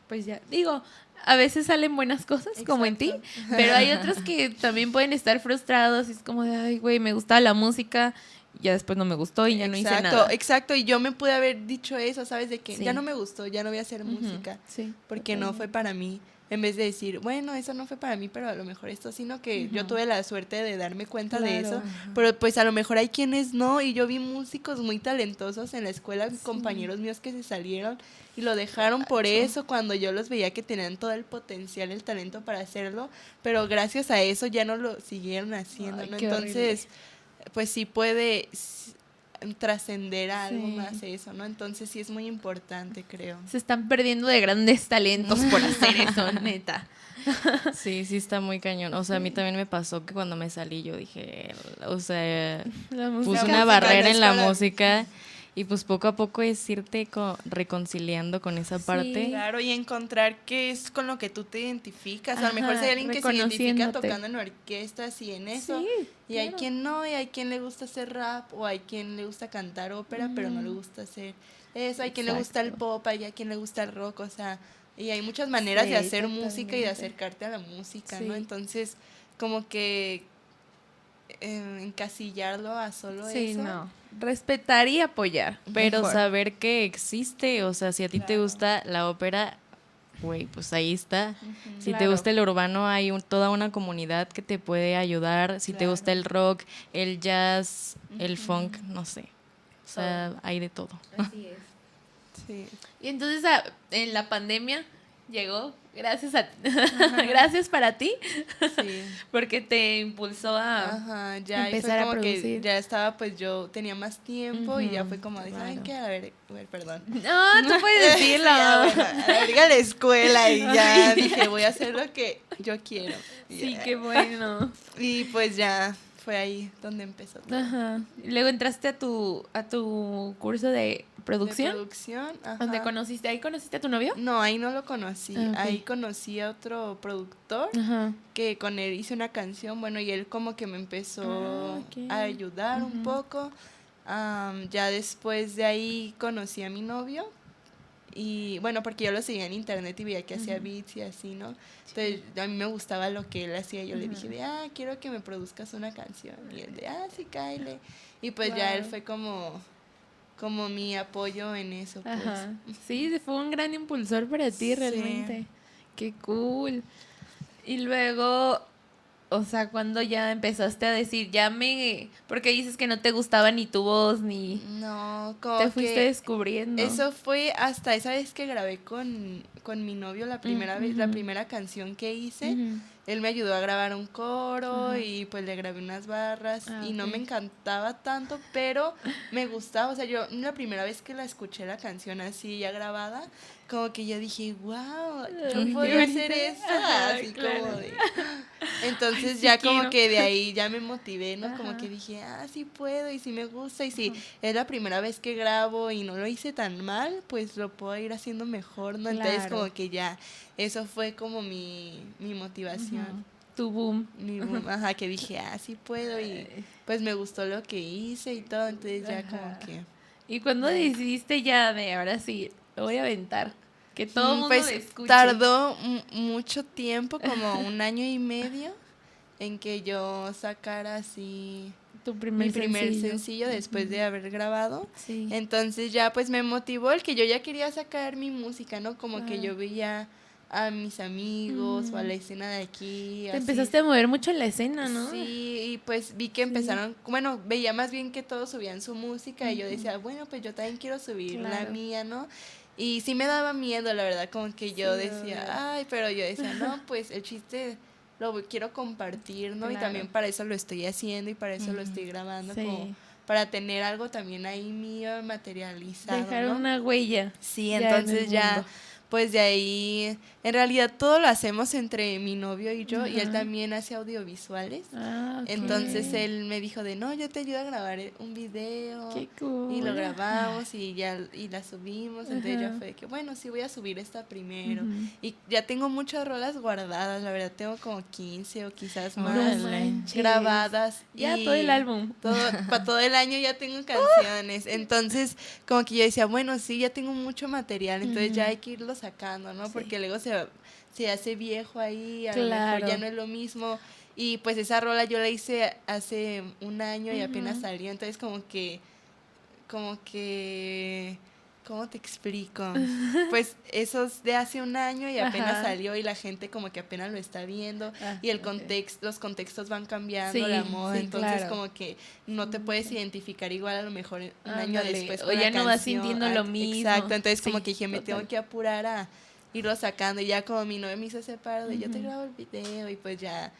pues ya, digo, a veces salen buenas cosas, como en ti, pero hay otros que también pueden estar frustrados y es como de, ay, güey, me gustaba la música, ya después no me gustó y ya no hice nada. Exacto, exacto, y yo me pude haber dicho eso, ¿sabes? De que ya no me gustó, ya no voy a hacer música, sí, porque no fue para mí en vez de decir, bueno, eso no fue para mí, pero a lo mejor esto, sino que yo tuve la suerte de darme cuenta de eso, pero pues a lo mejor hay quienes no, y yo vi músicos muy talentosos en la escuela, compañeros míos que se salieron y lo dejaron por eso cuando yo los veía que tenían todo el potencial, el talento para hacerlo, pero gracias a eso ya no lo siguieron haciendo, ¿no? Entonces, pues sí puede trascender a algo más eso, ¿no? Entonces sí es muy importante, creo. Se están perdiendo de grandes talentos por hacer eso, neta. Sí, sí está muy cañón. O sea, a mí también me pasó que cuando me salí yo dije, o sea, puse una barrera en la música y pues poco a poco es irte reconciliando con esa parte. Claro, y encontrar qué es con lo que tú te identificas. a lo mejor si hay alguien que se identifica tocando en orquestas y en eso. y hay quien no, y hay quien le gusta hacer rap, o hay quien le gusta cantar ópera, pero no le gusta hacer eso. Hay quien le gusta el pop, hay quien le gusta el rock, o sea, y hay muchas maneras de hacer música y de acercarte a la música, ¿no? Entonces, como que eh, encasillarlo a solo eso. no respetar y apoyar. Pero saber que existe, o sea, si a ti te gusta la ópera, güey, pues ahí está. Si te gusta el urbano, hay toda una comunidad que te puede ayudar. Si te gusta el rock, el jazz, el funk, no sé. O sea, hay de todo. Así es. Sí. Y entonces en la pandemia llegó gracias a gracias para ti. Porque te impulsó a empezar a producir. ya estaba pues yo tenía más tiempo y ya fue como de qué a ver, a ver, perdón no tú puedes decirlo. a ver, a la escuela y ya dije voy a hacer lo que yo quiero sí qué bueno. Y pues ya fue ahí donde empezó todo. Ajá. Luego entraste a tu a tu curso de producción. De producción, ajá. ¿Dónde conociste? ¿Ahí conociste a tu novio? No, ahí no lo conocí. Ah, ahí conocí a otro productor ajá. que con él hice una canción, bueno, y él como que me empezó ah, a ayudar un poco. ya después de ahí conocí a mi novio y bueno, porque yo lo seguía en internet y veía que hacía beats y así, ¿no? Entonces a mí me gustaba lo que él hacía. Yo le dije de, ah, quiero que me produzcas una canción. Y él de, ah, sí, Kyle. Y pues ya él fue como, como mi apoyo en eso. Pues. Sí, fue un gran impulsor para ti realmente. Qué cool. Y luego, o sea, cuando ya empezaste a decir, ya me... Porque dices que no te gustaba ni tu voz, ni... No, como Te fuiste descubriendo. Eso fue hasta esa vez que grabé con, con mi novio la primera vez, la primera canción que hice. Él me ayudó a grabar un coro y pues le grabé unas barras ah, y no me encantaba tanto, pero me gustaba. O sea, yo la primera vez que la escuché la canción así ya grabada, como que yo dije, wow, yo puedo hacer eso. Así como de... Entonces ya como que de ahí ya me motivé, ¿no? Como que dije, ah, sí puedo y sí me gusta y si es la primera vez que grabo y no lo hice tan mal, pues lo puedo ir haciendo mejor, ¿no? Entonces como que ya, eso fue como mi, mi motivación. Tu boom. Mi boom, ajá, que dije, ah, sí puedo y pues me gustó lo que hice y todo, entonces ya como que... ¿Y cuando decidiste ya de ahora sí, lo voy a aventar? Que todo el mundo pues, escuche. Tardó mucho tiempo, como un año y medio, en que yo sacara así tu primer mi primer sencillo, después de haber grabado. Entonces ya pues me motivó el que yo ya quería sacar mi música, ¿no? Como que yo veía a mis amigos o a la escena de aquí. Te empezaste a mover mucho en la escena, ¿no? Sí, y pues vi que empezaron, bueno, veía más bien que todos subían su música y yo decía, bueno, pues yo también quiero subir la mía, ¿no? Y sí me daba miedo, la verdad, como que yo decía, ay, pero yo decía, no, pues el chiste lo quiero compartir, ¿no? Y también para eso lo estoy haciendo y para eso lo estoy grabando, como para tener algo también ahí mío materializado. Dejar una huella. Sí, entonces ya pues de ahí, en realidad todo lo hacemos entre mi novio y yo, y él también hace audiovisuales. Ah, Entonces él me dijo de, no, yo te ayudo a grabar un video. Qué cool. Y lo grabamos y ya y la subimos. Entonces yo fue que, bueno, sí voy a subir esta primero. Y ya tengo muchas rolas guardadas, la verdad tengo como 15 o quizás más grabadas. Ya todo el álbum. Todo, para todo el año ya tengo canciones. Entonces, como que yo decía, bueno, sí, ya tengo mucho material, entonces ya hay que irlos sacando, ¿no? Porque luego se, se hace viejo ahí, a lo mejor ya no es lo mismo. Y pues esa rola yo la hice hace un año y apenas salió, entonces como que, como que ¿Cómo te explico? Pues eso es de hace un año y apenas salió y la gente como que apenas lo está viendo ah, y el contexto, los contextos van cambiando, la moda, entonces como que no te puedes identificar igual a lo mejor un año después. o ya no vas sintiendo lo mismo. Exacto, entonces como que dije, me tengo que apurar a, irlo sacando. Y ya como mi novio me hizo ese paro de yo te grabo el video y pues ya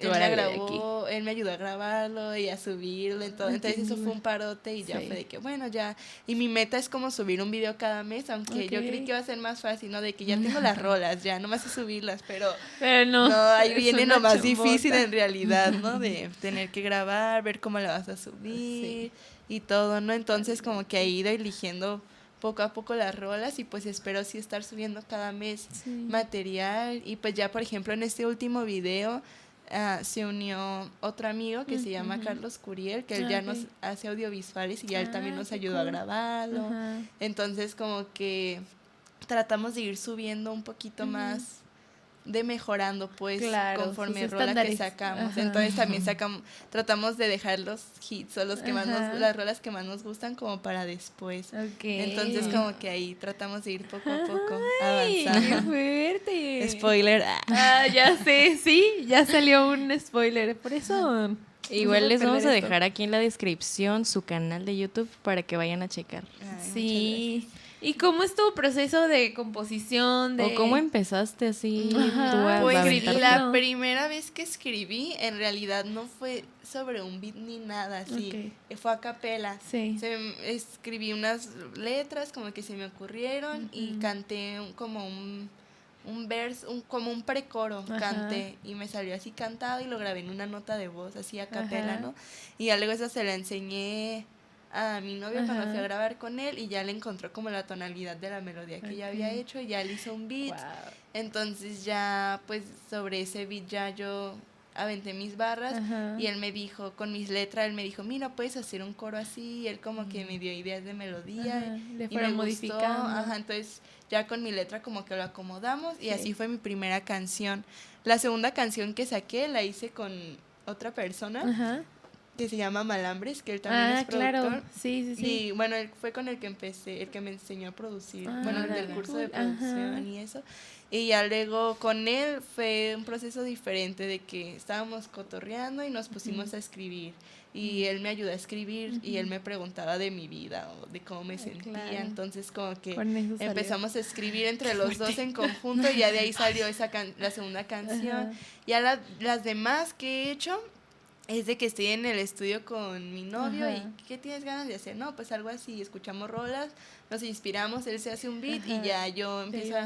él me grabó, él me ayudó a grabarlo y a subirlo todo. Entonces eso fue un parote y ya fue de que bueno, ya. Y mi meta es como subir un video cada mes, aunque yo creí que iba a ser más fácil, ¿no? De que ya tengo las rolas, ya, no más sé subirlas, pero, pero no, ahí viene lo más difícil en realidad, ¿no? De tener que grabar, ver cómo la vas a subir y todo, ¿no? Entonces como que he ido eligiendo poco a poco las rolas y pues espero sí estar subiendo cada mes material y pues ya por ejemplo en este último video Ah, se unió otro amigo que se llama Carlos Curiel, que él ya nos hace audiovisuales y ya él también ah, nos ayudó a grabarlo. Entonces como que tratamos de ir subiendo un poquito más de mejorando pues conforme rola que sacamos. Entonces también sacamos, tratamos de dejar los hits o los que más las rolas que más nos gustan como para después. Entonces como que ahí tratamos de ir poco a poco avanzando. fuerte! Spoiler. Ah, ya sé, sí, ya salió un spoiler. Por eso. Igual les vamos a dejar aquí en la descripción su canal de YouTube para que vayan a checar. sí. ¿Y cómo es tu proceso de composición? De... ¿O cómo empezaste así? pues la primera vez que escribí, en realidad no fue sobre un beat ni nada así. Fue a capela. Sí. escribí unas letras como que se me ocurrieron y canté como un, un verso, un, como un precoro, canté y me salió así cantado y lo grabé en una nota de voz, así a capela, ¿no? Y ya luego eso se la enseñé a mi novio cuando fui a grabar con él y ya le encontró como la tonalidad de la melodía que ya había hecho y ya le hizo un beat. Entonces ya pues sobre ese beat ya yo aventé mis barras y él me dijo, con mis letras, él me dijo, mira, puedes hacer un coro así, y él como que me dio ideas de melodía y me gustó, ajá, entonces ya con mi letra como que lo acomodamos y así fue mi primera canción. La segunda canción que saqué la hice con otra persona que se llama Malambres, que él también ah, es productor. claro. Sí, sí, sí. Y bueno, él fue con el que empecé, el que me enseñó a producir, ah, bueno, del curso de producción y eso. Y ya luego con él fue un proceso diferente de que estábamos cotorreando y nos pusimos a escribir. Y él me ayudó a escribir y él me preguntaba de mi vida o de cómo me sentía. Entonces como que empezamos a escribir entre los dos en conjunto y ya de ahí salió esa la segunda canción. Ya las demás que he hecho es de que estoy en el estudio con mi novio y ¿qué tienes ganas de hacer? No, pues algo así, escuchamos rolas, nos inspiramos, él se hace un beat y ya yo empiezo,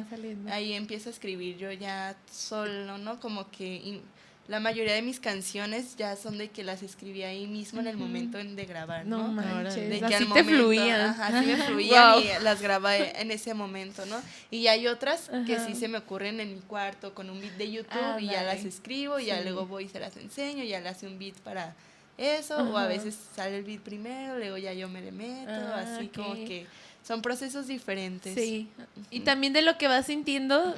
ahí empiezo a escribir yo ya solo, ¿no? Como que la mayoría de mis canciones ya son de que las escribí ahí mismo en el momento de grabar, ¿no? No manches, de que así te fluían. Ajá, así me fluían y las grabé en ese momento, ¿no? Y hay otras que sí se me ocurren en mi cuarto con un beat de YouTube ah, y ya las escribo y ya luego voy y se las enseño, ya le hace un beat para eso, o a veces sale el beat primero, luego ya yo me le meto, ah, así como que son procesos diferentes. Sí. Y también de lo que vas sintiendo,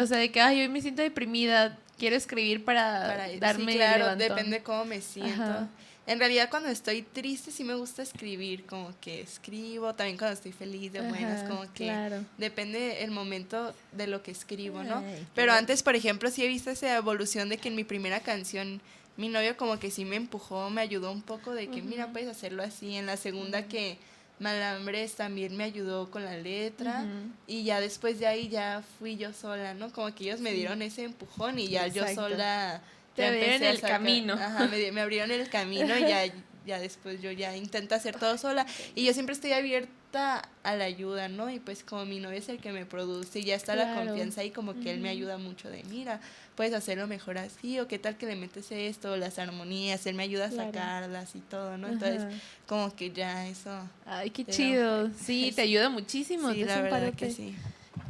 o sea, de que, ay, hoy me siento deprimida, quiero escribir para, darme sí, claro, depende cómo me siento. En realidad cuando estoy triste sí me gusta escribir, como que escribo, también cuando estoy feliz, de buenas, como que depende el momento de lo que escribo, ¿no? Pero antes, por ejemplo, sí he visto esa evolución de que en mi primera canción mi novio como que sí me empujó, me ayudó un poco de que, mira, puedes hacerlo así. En la segunda que Malambres también me ayudó con la letra y ya después de ahí ya fui yo sola, ¿no? Como que ellos me dieron ese empujón y ya yo sola... Te abrieron el camino. Ajá, me, me, abrieron el camino y ya, ya después yo ya intento hacer todo sola y yo siempre estoy abierta a la ayuda, ¿no? Y pues como mi novio es el que me produce y ya está la confianza y como que él me ayuda mucho de, mira, puedes hacerlo mejor así, o qué tal que le metes esto, las armonías, él me ayuda a sacarlas y todo, ¿no? Entonces, como que ya eso. Ay, qué chido. Sí, te ayuda muchísimo. Sí, la verdad que sí.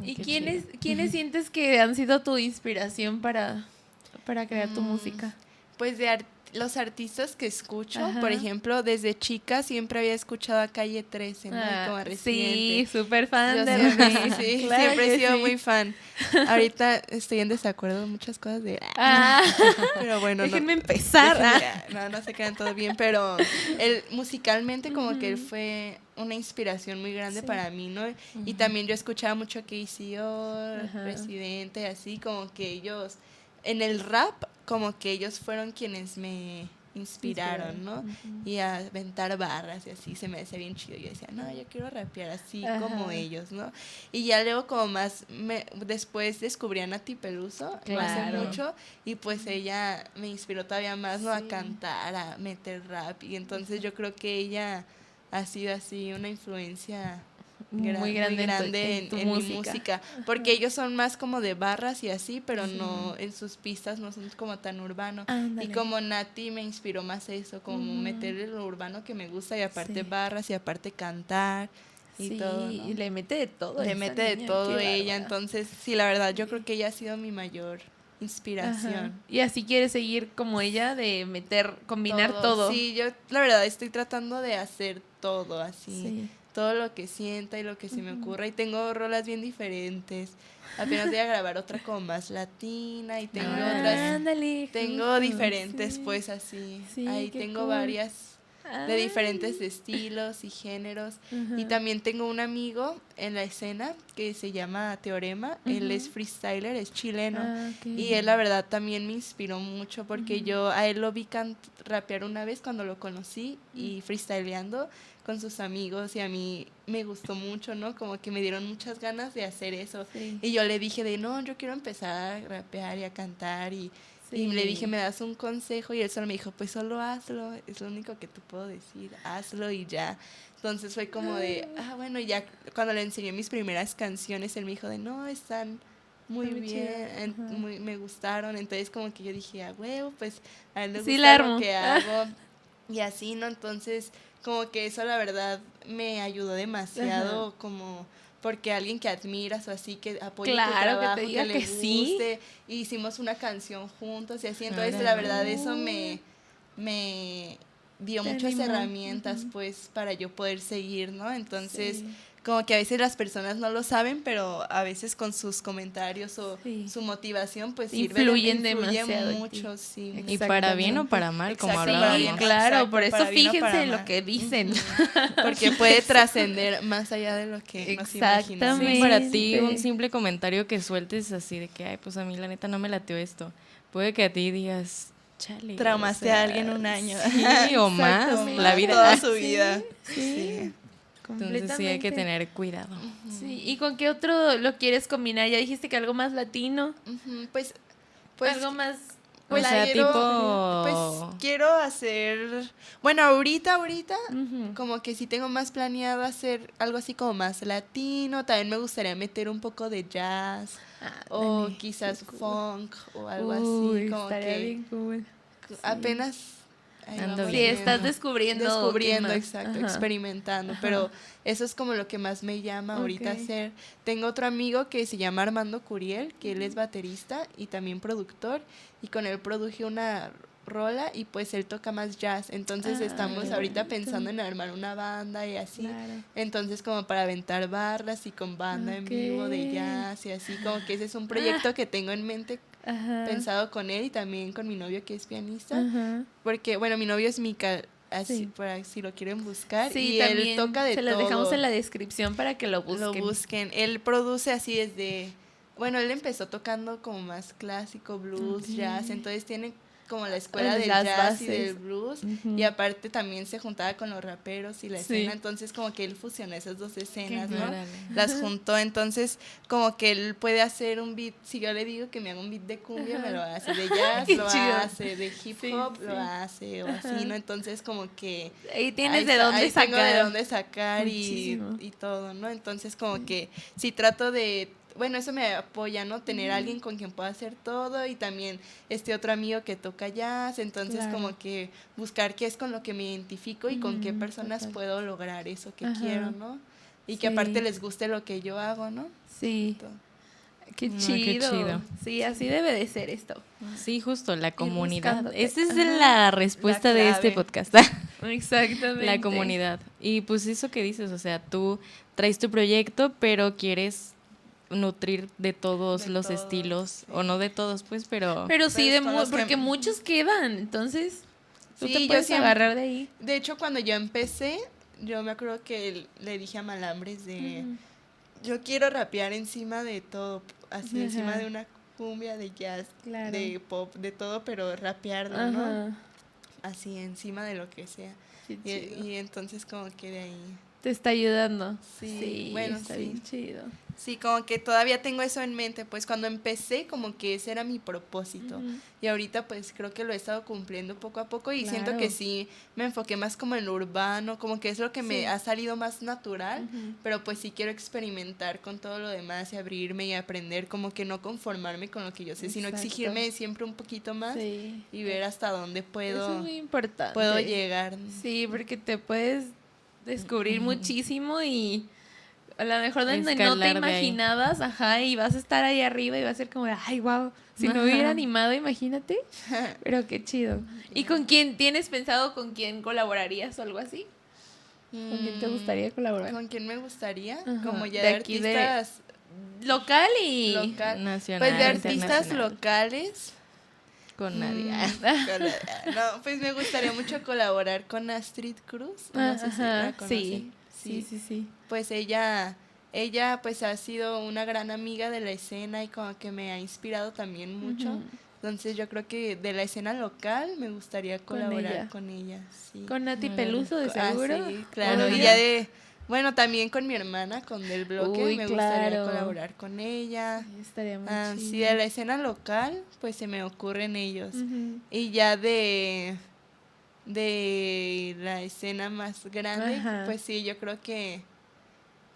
¿Y quiénes, quiénes sientes que han sido tu inspiración para, para crear tu mm, música? Pues de los artistas que escucho, por ejemplo, desde chica siempre había escuchado a Calle 13, ¿no? Ah, como Sí, súper fan de Sí, siempre he sido muy fan. Ahorita estoy en desacuerdo en muchas cosas de... Ah, pero bueno, déjenme empezar. Ah. no, no se quedan todo bien, pero él musicalmente como que él fue una inspiración muy grande para mí, ¿no? Y también yo escuchaba mucho a KCO, Residente, así como que ellos en el rap como que ellos fueron quienes me, inspiraron, ¿no? Y a aventar barras y así se me hace bien chido. Yo decía, no, yo quiero rapear así como ellos, ¿no? Y ya luego como más, me, después descubrí a Nati Peluso, hace mucho, y pues ella me inspiró todavía más, ¿no? A cantar, a meter rap, y entonces yo creo que ella ha sido así una influencia muy grande, en, mi música. Porque ellos son más como de barras y así, pero no en sus pistas no son como tan urbano. Y como Nati me inspiró más eso, como meterle lo urbano que me gusta y aparte barras y aparte cantar y todo. Y le mete de todo. Le mete de todo ella, entonces sí, la verdad, yo creo que ella ha sido mi mayor inspiración. Y así quieres seguir como ella de meter, combinar todo. todo. Sí, yo la verdad estoy tratando de hacer todo así. Sí todo lo que sienta y lo que se me ocurra. Y tengo rolas bien diferentes. Apenas voy a grabar otra como más latina y tengo ah, otras. tengo diferentes, pues así. Ahí tengo varias de diferentes estilos y géneros. Y también tengo un amigo en la escena que se llama Teorema. Él es freestyler, es chileno. Ah, y él, la verdad, también me inspiró mucho porque yo a él lo vi rapear una vez cuando lo conocí y freestyleando con sus amigos y a mí me gustó mucho, ¿no? Como que me dieron muchas ganas de hacer eso. Y yo le dije de, no, yo quiero empezar a rapear y a cantar y, le dije, ¿me das un consejo? Y él solo me dijo, pues solo hazlo, es lo único que te puedo decir, hazlo y ya. Entonces fue como de, ah, bueno, ya cuando le enseñé mis primeras canciones, él me dijo de, no, están muy bien, muy, me gustaron. Entonces como que yo dije, ah, huevo, pues a él le gusta lo que hago. Y así, ¿no? Entonces como que eso la verdad me ayudó demasiado como porque alguien que admiras o así que apoya tu trabajo, que, te diga que, le guste, hicimos una canción juntos y así, entonces la verdad eso me me dio muchas herramientas pues para yo poder seguir, ¿no? Entonces, como que a veces las personas no lo saben, pero a veces con sus comentarios o su motivación, pues influyen demasiado mucho, sí. Y para bien o para mal, como hablábamos. claro, por eso fíjense lo que dicen. Porque puede trascender más allá de lo que Exactamente. nos imaginamos. para ti, un simple comentario que sueltes así de que, ay, pues a mí la neta no me lateó esto. Puede que a ti digas, Chale, Traumaste a alguien un año. Sí, o más, la vida. Toda su vida. sí. Entonces sí hay que tener cuidado. Sí, ¿y con qué otro lo quieres combinar? Ya dijiste que algo más latino. Pues, pues algo más pues quiero, pues quiero hacer, bueno, ahorita, ahorita, como que sí tengo más planeado hacer algo así como más latino, también me gustaría meter un poco de jazz ah, o quizás funk o algo así, como que apenas sí, estás descubriendo. Descubriendo, exacto, experimentando. Pero eso es como lo que más me llama ahorita hacer. Tengo otro amigo que se llama Armando Curiel, que él es baterista y también productor. Y con él produje una rola y pues él toca más jazz. Entonces ah, estamos ahorita pensando en armar una banda y así. Entonces como para aventar barras y con banda en vivo de jazz y así. Como que ese es un proyecto que tengo en mente pensado con él y también con mi novio que es pianista. Porque, bueno, mi novio es Mika, así por si lo quieren buscar. y él toca de se todo. Se dejamos en la descripción para que lo busquen. Lo busquen. Él produce así desde... Bueno, él empezó tocando como más clásico, blues, jazz, entonces tiene como la escuela del jazz y del blues y aparte también se juntaba con los raperos y la escena, entonces como que él fusionó esas dos escenas, ¿no? Las juntó, entonces como que él puede hacer un beat, si yo le digo que me haga un beat de cumbia, me lo hace, de jazz lo hace, de hip hop lo hace, o así, ¿no? Entonces como que... Ahí tienes de dónde sacar. Tengo de dónde sacar y, y todo, ¿no? Entonces como que si trato de bueno, eso me apoya, ¿no? Tener a alguien con quien pueda hacer todo y también este otro amigo que toca jazz, entonces como que buscar qué es con lo que me identifico y con qué personas puedo lograr eso que quiero, ¿no? Y que aparte les guste lo que yo hago, ¿no? Sí. Qué chido. Sí, así debe de ser esto. Sí, justo, la comunidad. Esa es la respuesta de este podcast. Exactamente. la comunidad. Y pues eso que dices, o sea, tú traes tu proyecto, pero quieres nutrir de todos los estilos, o no de todos, pues, pero... Pero sí, de porque muchos quedan, entonces tú te puedes agarrar de ahí. De hecho, cuando yo empecé, yo me acuerdo que le dije a Malambres de... Yo quiero rapear encima de todo, así encima de una cumbia, de jazz, de pop, de todo, pero rapearlo, ¿no? así encima de lo que sea. Y, y, entonces como que de ahí... Te está ayudando. Sí, bueno, está sí. bien chido. Sí, como que todavía tengo eso en mente, pues cuando empecé como que ese era mi propósito y ahorita pues creo que lo he estado cumpliendo poco a poco y siento que sí me enfoqué más como en lo urbano, como que es lo que me ha salido más natural, pero pues sí quiero experimentar con todo lo demás y abrirme y aprender, como que no conformarme con lo que yo sé, sino exigirme siempre un poquito más y ver hasta dónde puedo, puedo llegar. Sí, porque te puedes descubrir muchísimo y a lo mejor donde no te imaginabas, ajá, y vas a estar ahí arriba y va a ser como, ay, wow, si no hubiera animado, imagínate. Pero qué chido. ¿Y con quién tienes pensado con quién colaborarías o algo así? ¿Con quién te mm, gustaría colaborar? ¿Con quién me gustaría? Como ya de, artistas local y nacional. Pues de artistas locales. Con nadie. Mm, no, pues me gustaría mucho colaborar con Astrid Cruz. No sé si la sí. Sí, sí, sí. Pues ella, ella pues ha sido una gran amiga de la escena y como que me ha inspirado también mucho. Entonces yo creo que de la escena local me gustaría colaborar con ella. sí. Con Nati Peluso, de ah, seguro. sí, claro. Y ya de, bueno, también con mi hermana, con Del Bloque, me gustaría colaborar con ella. estaría muy ah, Sí, de la escena local, pues se me ocurren ellos. Y ya de de la escena más grande, pues sí, yo creo que,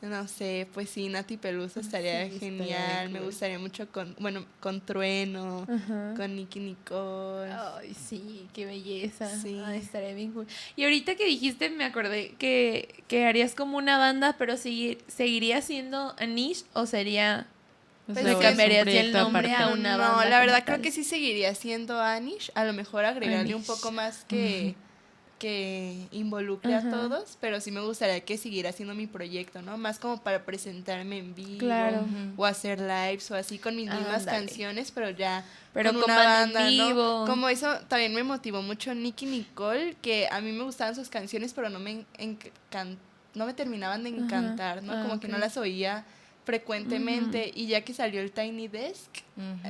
no sé, pues sí, Nati Peluso estaría genial, me gustaría mucho con, bueno, con Trueno, con Nicky Nicole. Ay, sí, qué belleza, sí. estaría bien cool. Y ahorita que dijiste, me acordé que, que harías como una banda, pero si, ¿seguiría siendo Anish o sería... Pues le cambiarías el nombre a una banda. No, la verdad creo que sí seguiría siendo Anish. A lo mejor agregarle un poco más que, que involucre a todos, pero sí me gustaría que siguiera siendo mi proyecto, ¿no? Más como para presentarme en vivo o hacer lives o así con mis mismas canciones, pero ya pero con, una banda, ¿no? Como eso también me motivó mucho Nicky Nicole, que a mí me gustaban sus canciones, pero no me no me terminaban de encantar, ¿no? como ah, que no las oía frecuentemente y ya que salió el Tiny Desk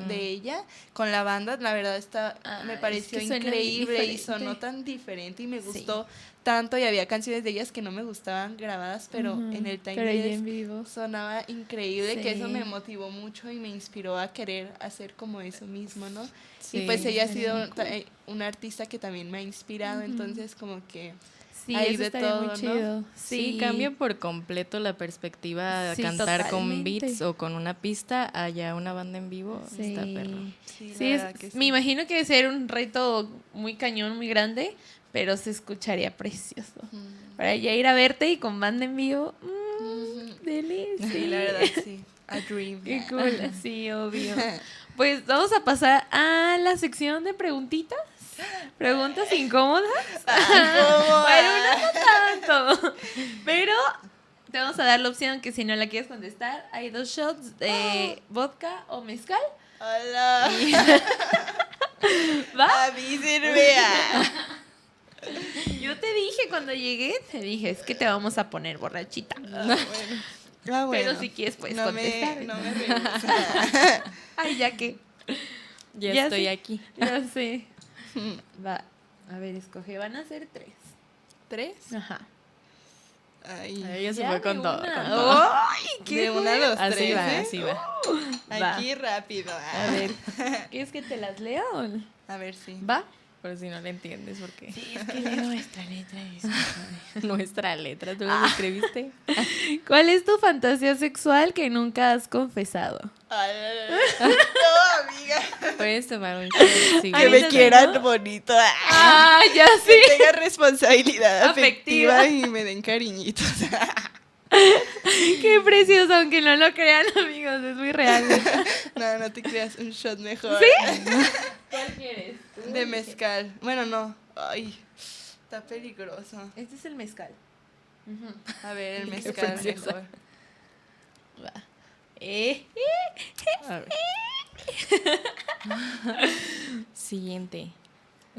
de ella con la banda, la verdad está me pareció increíble y sonó tan diferente y me gustó tanto y había canciones de ellas que no me gustaban grabadas, pero en el Tiny Desk sonaba increíble, que eso me motivó mucho y me inspiró a querer hacer como eso mismo, ¿no? y pues ella ha sido eh, una artista que también me ha inspirado, entonces como que Sí, Hay de todo, muy chido. Sí. cambia por completo la perspectiva de cantar con beats o con una pista allá una banda en vivo. Sí, está perro. Sí, me imagino que debe ser un reto muy cañón, muy grande, pero se escucharía precioso. Para ya ir a verte y con banda en vivo, mmm, Sí, la verdad, sí. A dream. Qué cool, sí, obvio. Pues vamos a pasar a la sección de preguntitas. Preguntas incómodas. bueno, no tanto. Pero te vamos a dar la opción que si no la quieres contestar, hay dos shots de vodka o mezcal. Hola. ¿Va? A mí sirve. Yo te dije cuando llegué, te dije, es que te vamos a poner borrachita. Ah, ah, Pero si quieres, puedes no contestar. Me, no me Ay, ya que. Ya, estoy aquí. Ya sé. Va. A ver, escoge. Van a ser tres. ¿Tres? Ajá. Ay, ella se fue con todo, ¡Ay! ¿Qué de una a los así tres, va, ¿eh? así va. Aquí rápido. A ver. ¿Quieres que te las lea o A ver, sí. ¿Va? Por si no le entiendes, ¿por qué? Sí, es que nuestra letra. nuestra letra, ¿tú lo escribiste? ¿Cuál es tu fantasía sexual que nunca has confesado? no, amiga. Puedes tomar un Que me quieran bonito. Ah, ya sí. Que tenga responsabilidad afectiva, y me den cariñitos. Qué precioso, aunque no lo crean, amigos, es muy real. no, no te creas, un shot mejor. ¿Sí? ¿Cuál quieres? De mezcal. Bueno, no. Ay, está peligroso. Este es el mezcal. A ver, el mezcal mejor. Va. Eh. A ver. Siguiente.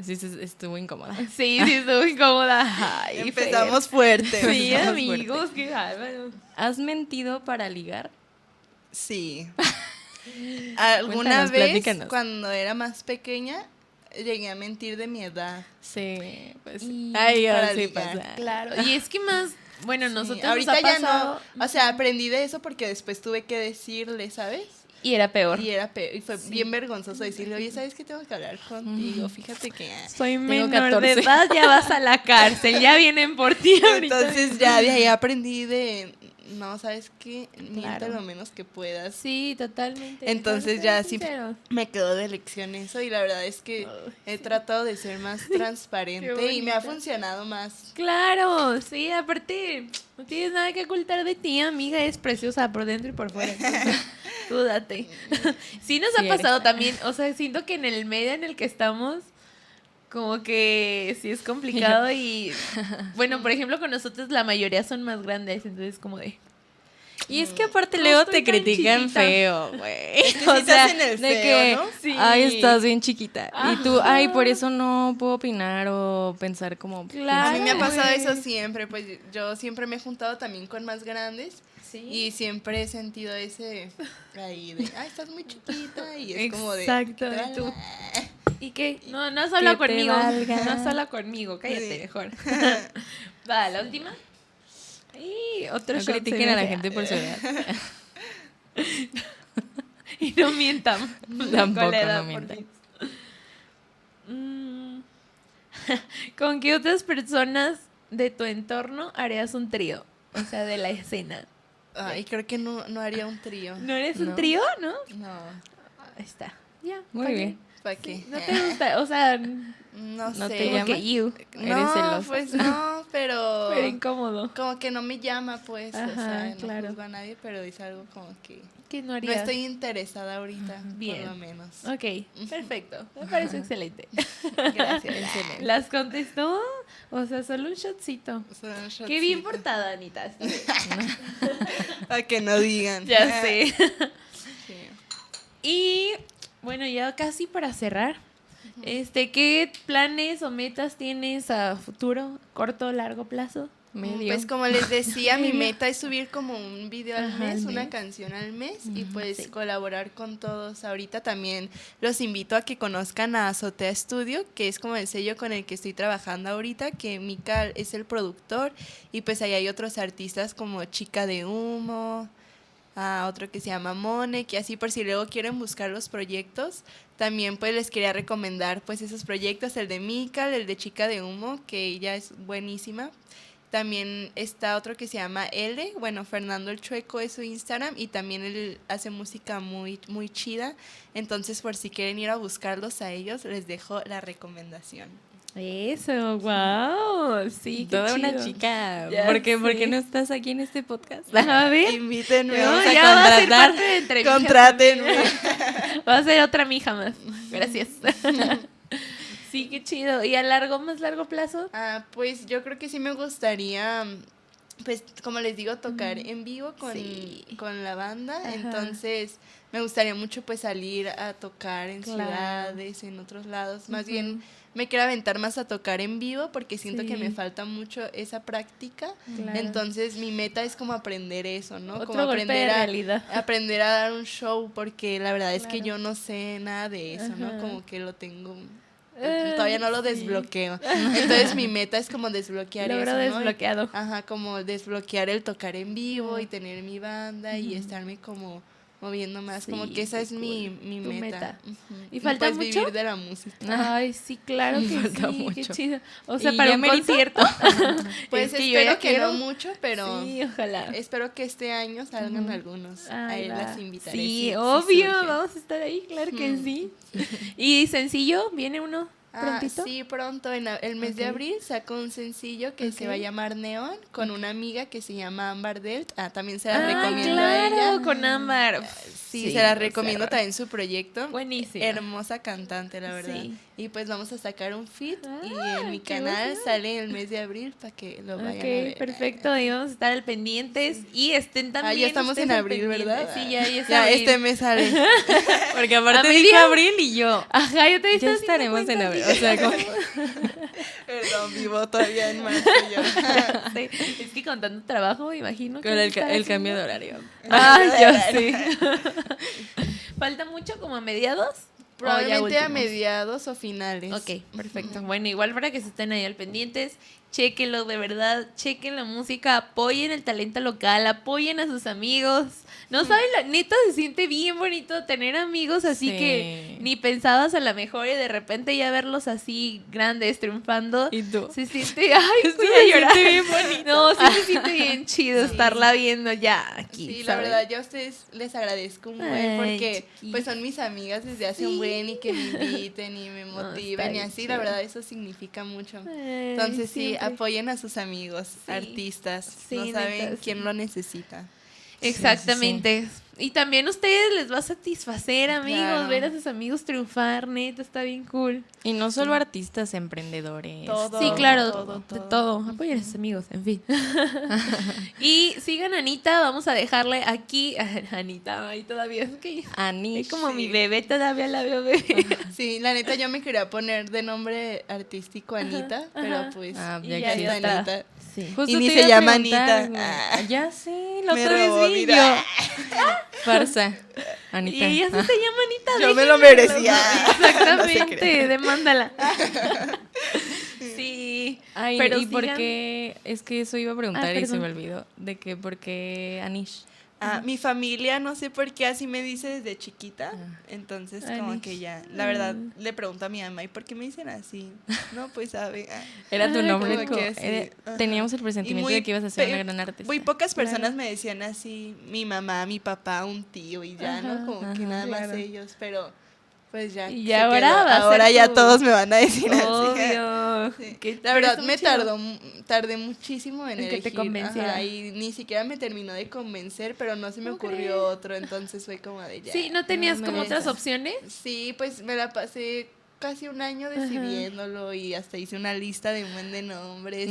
Sí, estuvo incómoda. Sí, sí, estuvo incómoda. Empezamos fuerte. Sí, amigos, qué ¿Has mentido para ligar? Sí. Alguna vez, cuando era más pequeña, llegué a mentir de mi edad. Sí, pues. Y Ay, para sí pasa. Claro. Y es que más, bueno, Sí, nosotros ahorita nos ha ya no. O sea, aprendí de eso porque después tuve que decirle, ¿sabes? y era peor. Y era pe- y fue bien vergonzoso decirle, oye, ¿sabes qué tengo que hablar contigo? Fíjate que. ah". Soy menor de 14. edad, ya vas a la cárcel, ya vienen por ti ahorita. Entonces ya de ahí aprendí de, no, ¿sabes qué? Miente Claro. lo menos que puedas. Sí, totalmente. Entonces ya sí me quedó de lección eso y la verdad es que Ay, he tratado de ser más transparente y me ha funcionado más. Claro, sí, aparte, no tienes nada que ocultar de ti, amiga, es preciosa por dentro y por fuera. entonces, Tú date. Sí nos Sí, ha pasado eres. también, o sea, siento que en el medio en el que estamos, como que sí es complicado y, bueno, por ejemplo, con nosotros la mayoría son más grandes, entonces como de... Y es que aparte No luego te critican chiquita. feo, güey. que sí te hacen el de feo, que, ¿no? Sí. ay, estás bien chiquita. Y tú, ay, por eso no puedo opinar o pensar como... Claro. A mí me ha pasado eso siempre, pues yo siempre me he juntado también con más grandes Sí. y siempre he sentido ese ahí de, ay, estás muy chiquita y es como de... Exacto, "Tra, y tú. La". ¿Y qué? No, no te conmigo. No hablado conmigo. Cállate Sí. mejor. Va, la última. Y otro No critiquen a la gente por su edad. Y no mientan. Tampoco, no mientan. Mm. ¿Con qué otras personas de tu entorno harías un trío? O sea, de la escena. Ay, creo que no, no haría un trío. ¿No eres un trío, no? No, Ahí está. Ya. Muy ¿pa' qué? bien. ¿Para qué? ¿No te gusta? O sea, No, ¿No sé. te llama? que you. No, pues no, pero... Pero incómodo. Como que no me llama, pues, o sea, no claro. juzgo a nadie, pero es algo como que ¿Qué no no harías? estoy interesada ahorita, Bien. por lo menos. Ok, perfecto. Me parece excelente. Gracias. ¿Las contestó? O sea, solo un shotcito. O sea, un Qué bien shotcito. portada, Anita. A que no digan. ya sé. Sí. Y bueno, ya casi para cerrar. Este, ¿qué planes o metas tienes a futuro, corto, largo plazo? Medio. Pues como les decía, mi meta es subir como un video al Ajá, mes, una canción al mes y pues sí. colaborar con todos. Ahorita también los invito a que conozcan a Azotea Studio, que es como el sello con el que estoy trabajando ahorita, que Mika es el productor y pues ahí hay otros artistas como Chica de Humo, a otro que se llama Mone, que así por si luego quieren buscar los proyectos, también pues les quería recomendar pues esos proyectos, el de Mika, el de Chica de Humo, que ella es buenísima. También está otro que se llama L, bueno, Fernando el Chueco es su Instagram y también él hace música muy, muy chida. Entonces, por si quieren ir a buscarlos a ellos, les dejo la recomendación. Eso, wow. Sí, qué Toda una chica. Ya ¿Por qué, por qué sé. no estás aquí en este podcast? A ver. Invítenme. No, a ya va a ser contratar. parte de entrevista. Contrátenme. Va a ser otra mija más. Gracias. sí, qué chido. ¿Y a largo, más largo plazo? Ah, pues yo creo que sí me gustaría, pues como les digo, tocar en vivo con, Sí. con la banda. Ajá. Entonces me gustaría mucho pues salir a tocar en Claro. ciudades, en otros lados. Más bien me quiero aventar más a tocar en vivo porque siento que me falta mucho esa práctica. Claro. Entonces mi meta es como aprender eso, ¿no? Otro como aprender a, realidad. aprender a dar un show porque la verdad es que yo no sé nada de eso, Ajá. ¿no? Como que lo tengo todavía no lo desbloqueo. Entonces mi meta es como desbloquear Logro eso, ¿no? desbloqueado. Ajá, como desbloquear el tocar en vivo y tener mi banda y estarme como moviendo más, como Sí, que esa qué es mi, cool. mi Tu meta. meta. Ujú. ¿Y falta pues mucho? vivir de la música. Ay, sí, claro que Falta sí, qué mucho. chido. O sea, ¿Y para un concierto. Pues Es que espero que quiero- no mucho, pero Sí, ojalá. espero que este año salgan Ujú. algunos. Ay, Ahí las invitaré. Sí, si- obvio, vamos a estar ahí, claro que Ujú. sí. ¿Y sencillo? ¿Viene uno Ah, prontito? sí, pronto. En el mes de abril saco un sencillo que se va a llamar Neon con una amiga que se llama Ambar Delt. Ah, también se la Ah, recomiendo a claro, ella. con Ámbar. Sí, se la recomiendo también su proyecto. Buenísimo. Hermosa cantante, la verdad. Sí. Y pues vamos a sacar un feed y Ah, en mi qué canal sale el mes de abril para que lo vayan a ver. Ok, perfecto, y vamos a estar al pendientes y estén también. Ah, ya estamos en abril, ¿verdad? Sí, ya, ya Ya, abril. este mes sale. Porque aparte Abril. dijo abril y yo. Ajá, yo te Ya estaba haciendo estaremos en abril. dije, O sea, como Perdón, vivo todavía en marzo yo. sí, es que con tanto trabajo, me imagino que con el, ca- estar el cambio de horario. Ay, yo sí. Falta mucho, como a mediados. Probablemente a mediados o finales. Ok, perfecto. Bueno, igual para que se estén ahí al pendientes, chequenlo de verdad, chequen la música, apoyen el talento local, apoyen a sus amigos. No saben, la neta se siente bien bonito tener amigos así que ni pensabas a lo mejor y de repente ya verlos así grandes triunfando. ¿Y tú? Se siente, ay, voy a llorar. bien bonito. No, sí se siente bien chido estarla viendo ya aquí. Sí, la verdad, yo a ustedes les agradezco un buen porque pues son mis amigas desde hace un buen y que me inviten y me motiven y así, la verdad, eso significa mucho. Entonces sí, apoyen a sus amigos, artistas, no saben quién lo necesita. Exactamente. Y también a ustedes les va a satisfacer, amigos, ver a sus amigos triunfar, neta, está bien cool. Y no solo artistas, emprendedores. sí, claro, de todo. Apoyen a sus amigos, en fin. y sigan a Anita, vamos a dejarle aquí. Anita, ahí todavía es que. Anish. Es como mi bebé, todavía la veo bebé. sí, la neta, yo me quería poner de nombre artístico Anita, pero pues. Ah, ya, ya Anita. Y ni se llama Anita. Ah, ya sí, lo vi yo. Farsa. Anita. Y ella se llama Anita. Yo me lo merecía. Exactamente, demándala. sí. Ay, pero ¿y por qué? Es que eso iba a preguntar ah, y se me olvidó. De que, ¿por qué Anish? Ah, mi familia, no sé por qué así me dice desde chiquita. Ah. Entonces, como que ya, la verdad, mm. le pregunto a mi mamá, ¿y por qué me dicen así? No, pues sabe. Ah. Era tu nombre. teníamos el presentimiento de que ibas a ser una gran artista. Muy pocas personas me decían así, mi mamá, mi papá, un tío y ya, ¿no? Como que nada más ellos, pero pues ya. Y ahora Ahora ya todos me van a decir así. La verdad me tardó, tardé muchísimo en, que te convenciera. y ni siquiera me terminó de convencer, pero no se me ocurrió otro, entonces fue como de ya. Sí, ¿no tenías como otras opciones? Sí, pues me la pasé casi un año decidiéndolo y hasta hice una lista de un buen de nombres,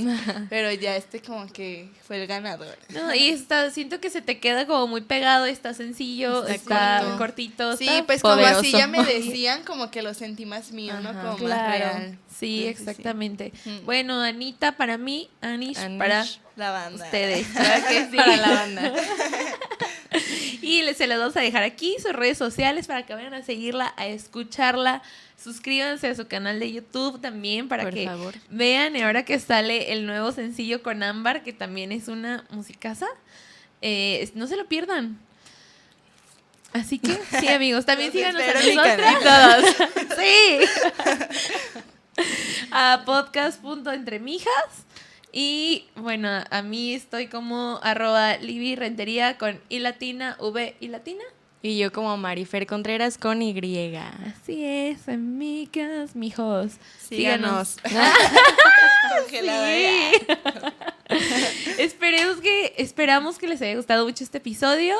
pero ya este como que fue el ganador. No, y está, siento que se te queda como muy pegado, está sencillo, está, cortito. Sí, pues como así ya me decían, como que lo sentí más mío, ¿no? Como más real. Sí, exactamente. Bueno, Anita para mí, Anish, para la banda. Ustedes, para la banda. y se las vamos a dejar aquí sus redes sociales para que vayan a seguirla, a escucharla Suscríbanse a su canal de YouTube también para que vean. Y ahora que sale el nuevo sencillo con Ámbar, que también es una musicaza, eh, no se lo pierdan. Así que, sí, amigos, también síganos a nosotras. todos. sí. a podcast.entremijas. Y bueno, a mí estoy como arroba Libby Rentería con I latina, V y latina. Y yo como Marifer Contreras con Y. Así es, amigas, mijos. Síganos. Esperemos que, esperamos que les haya gustado mucho este episodio.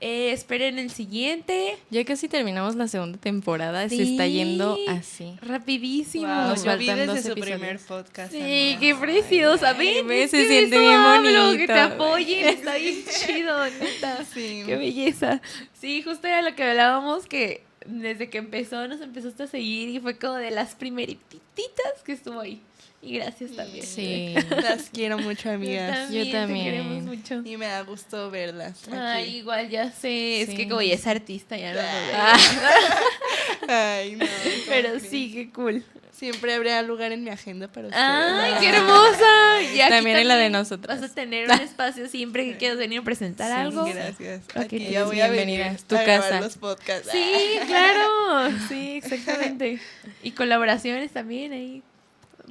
Eh, esperen el siguiente. Ya casi terminamos la segunda temporada. Se está yendo así. Rapidísimo. Nos faltan dos su primer podcast. Sí, qué preciosa. Ven, se siente bien bonito. Que te apoyen. Está bien chido, neta. Sí. Qué belleza. Sí, justo era lo que hablábamos que desde que empezó nos empezaste a seguir y fue como de las primeritas que estuvo ahí. Y gracias también. Sí. Las quiero mucho, amigas. Yo también. Te queremos mucho. Y me da gusto verlas. Ay, igual ya sé. Es que como ya es artista, ya no lo Ay, no. Pero sí, qué cool. Siempre habrá lugar en mi agenda para ustedes. ¡Ay, qué hermosa! Y también en la de nosotras. Vas a tener un espacio siempre que quieras venir a presentar algo. Gracias. Aquí ya voy a venir a tu casa. los podcasts. Sí, claro. Sí, exactamente. Y colaboraciones también ahí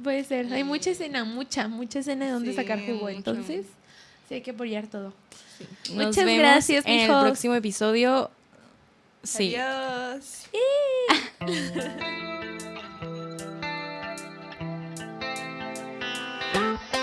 puede ser. Hay mucha escena, mucha, mucha escena de dónde sacar jugo. Entonces, sí hay que apoyar todo. Muchas gracias, En el próximo episodio. Sí. Adiós.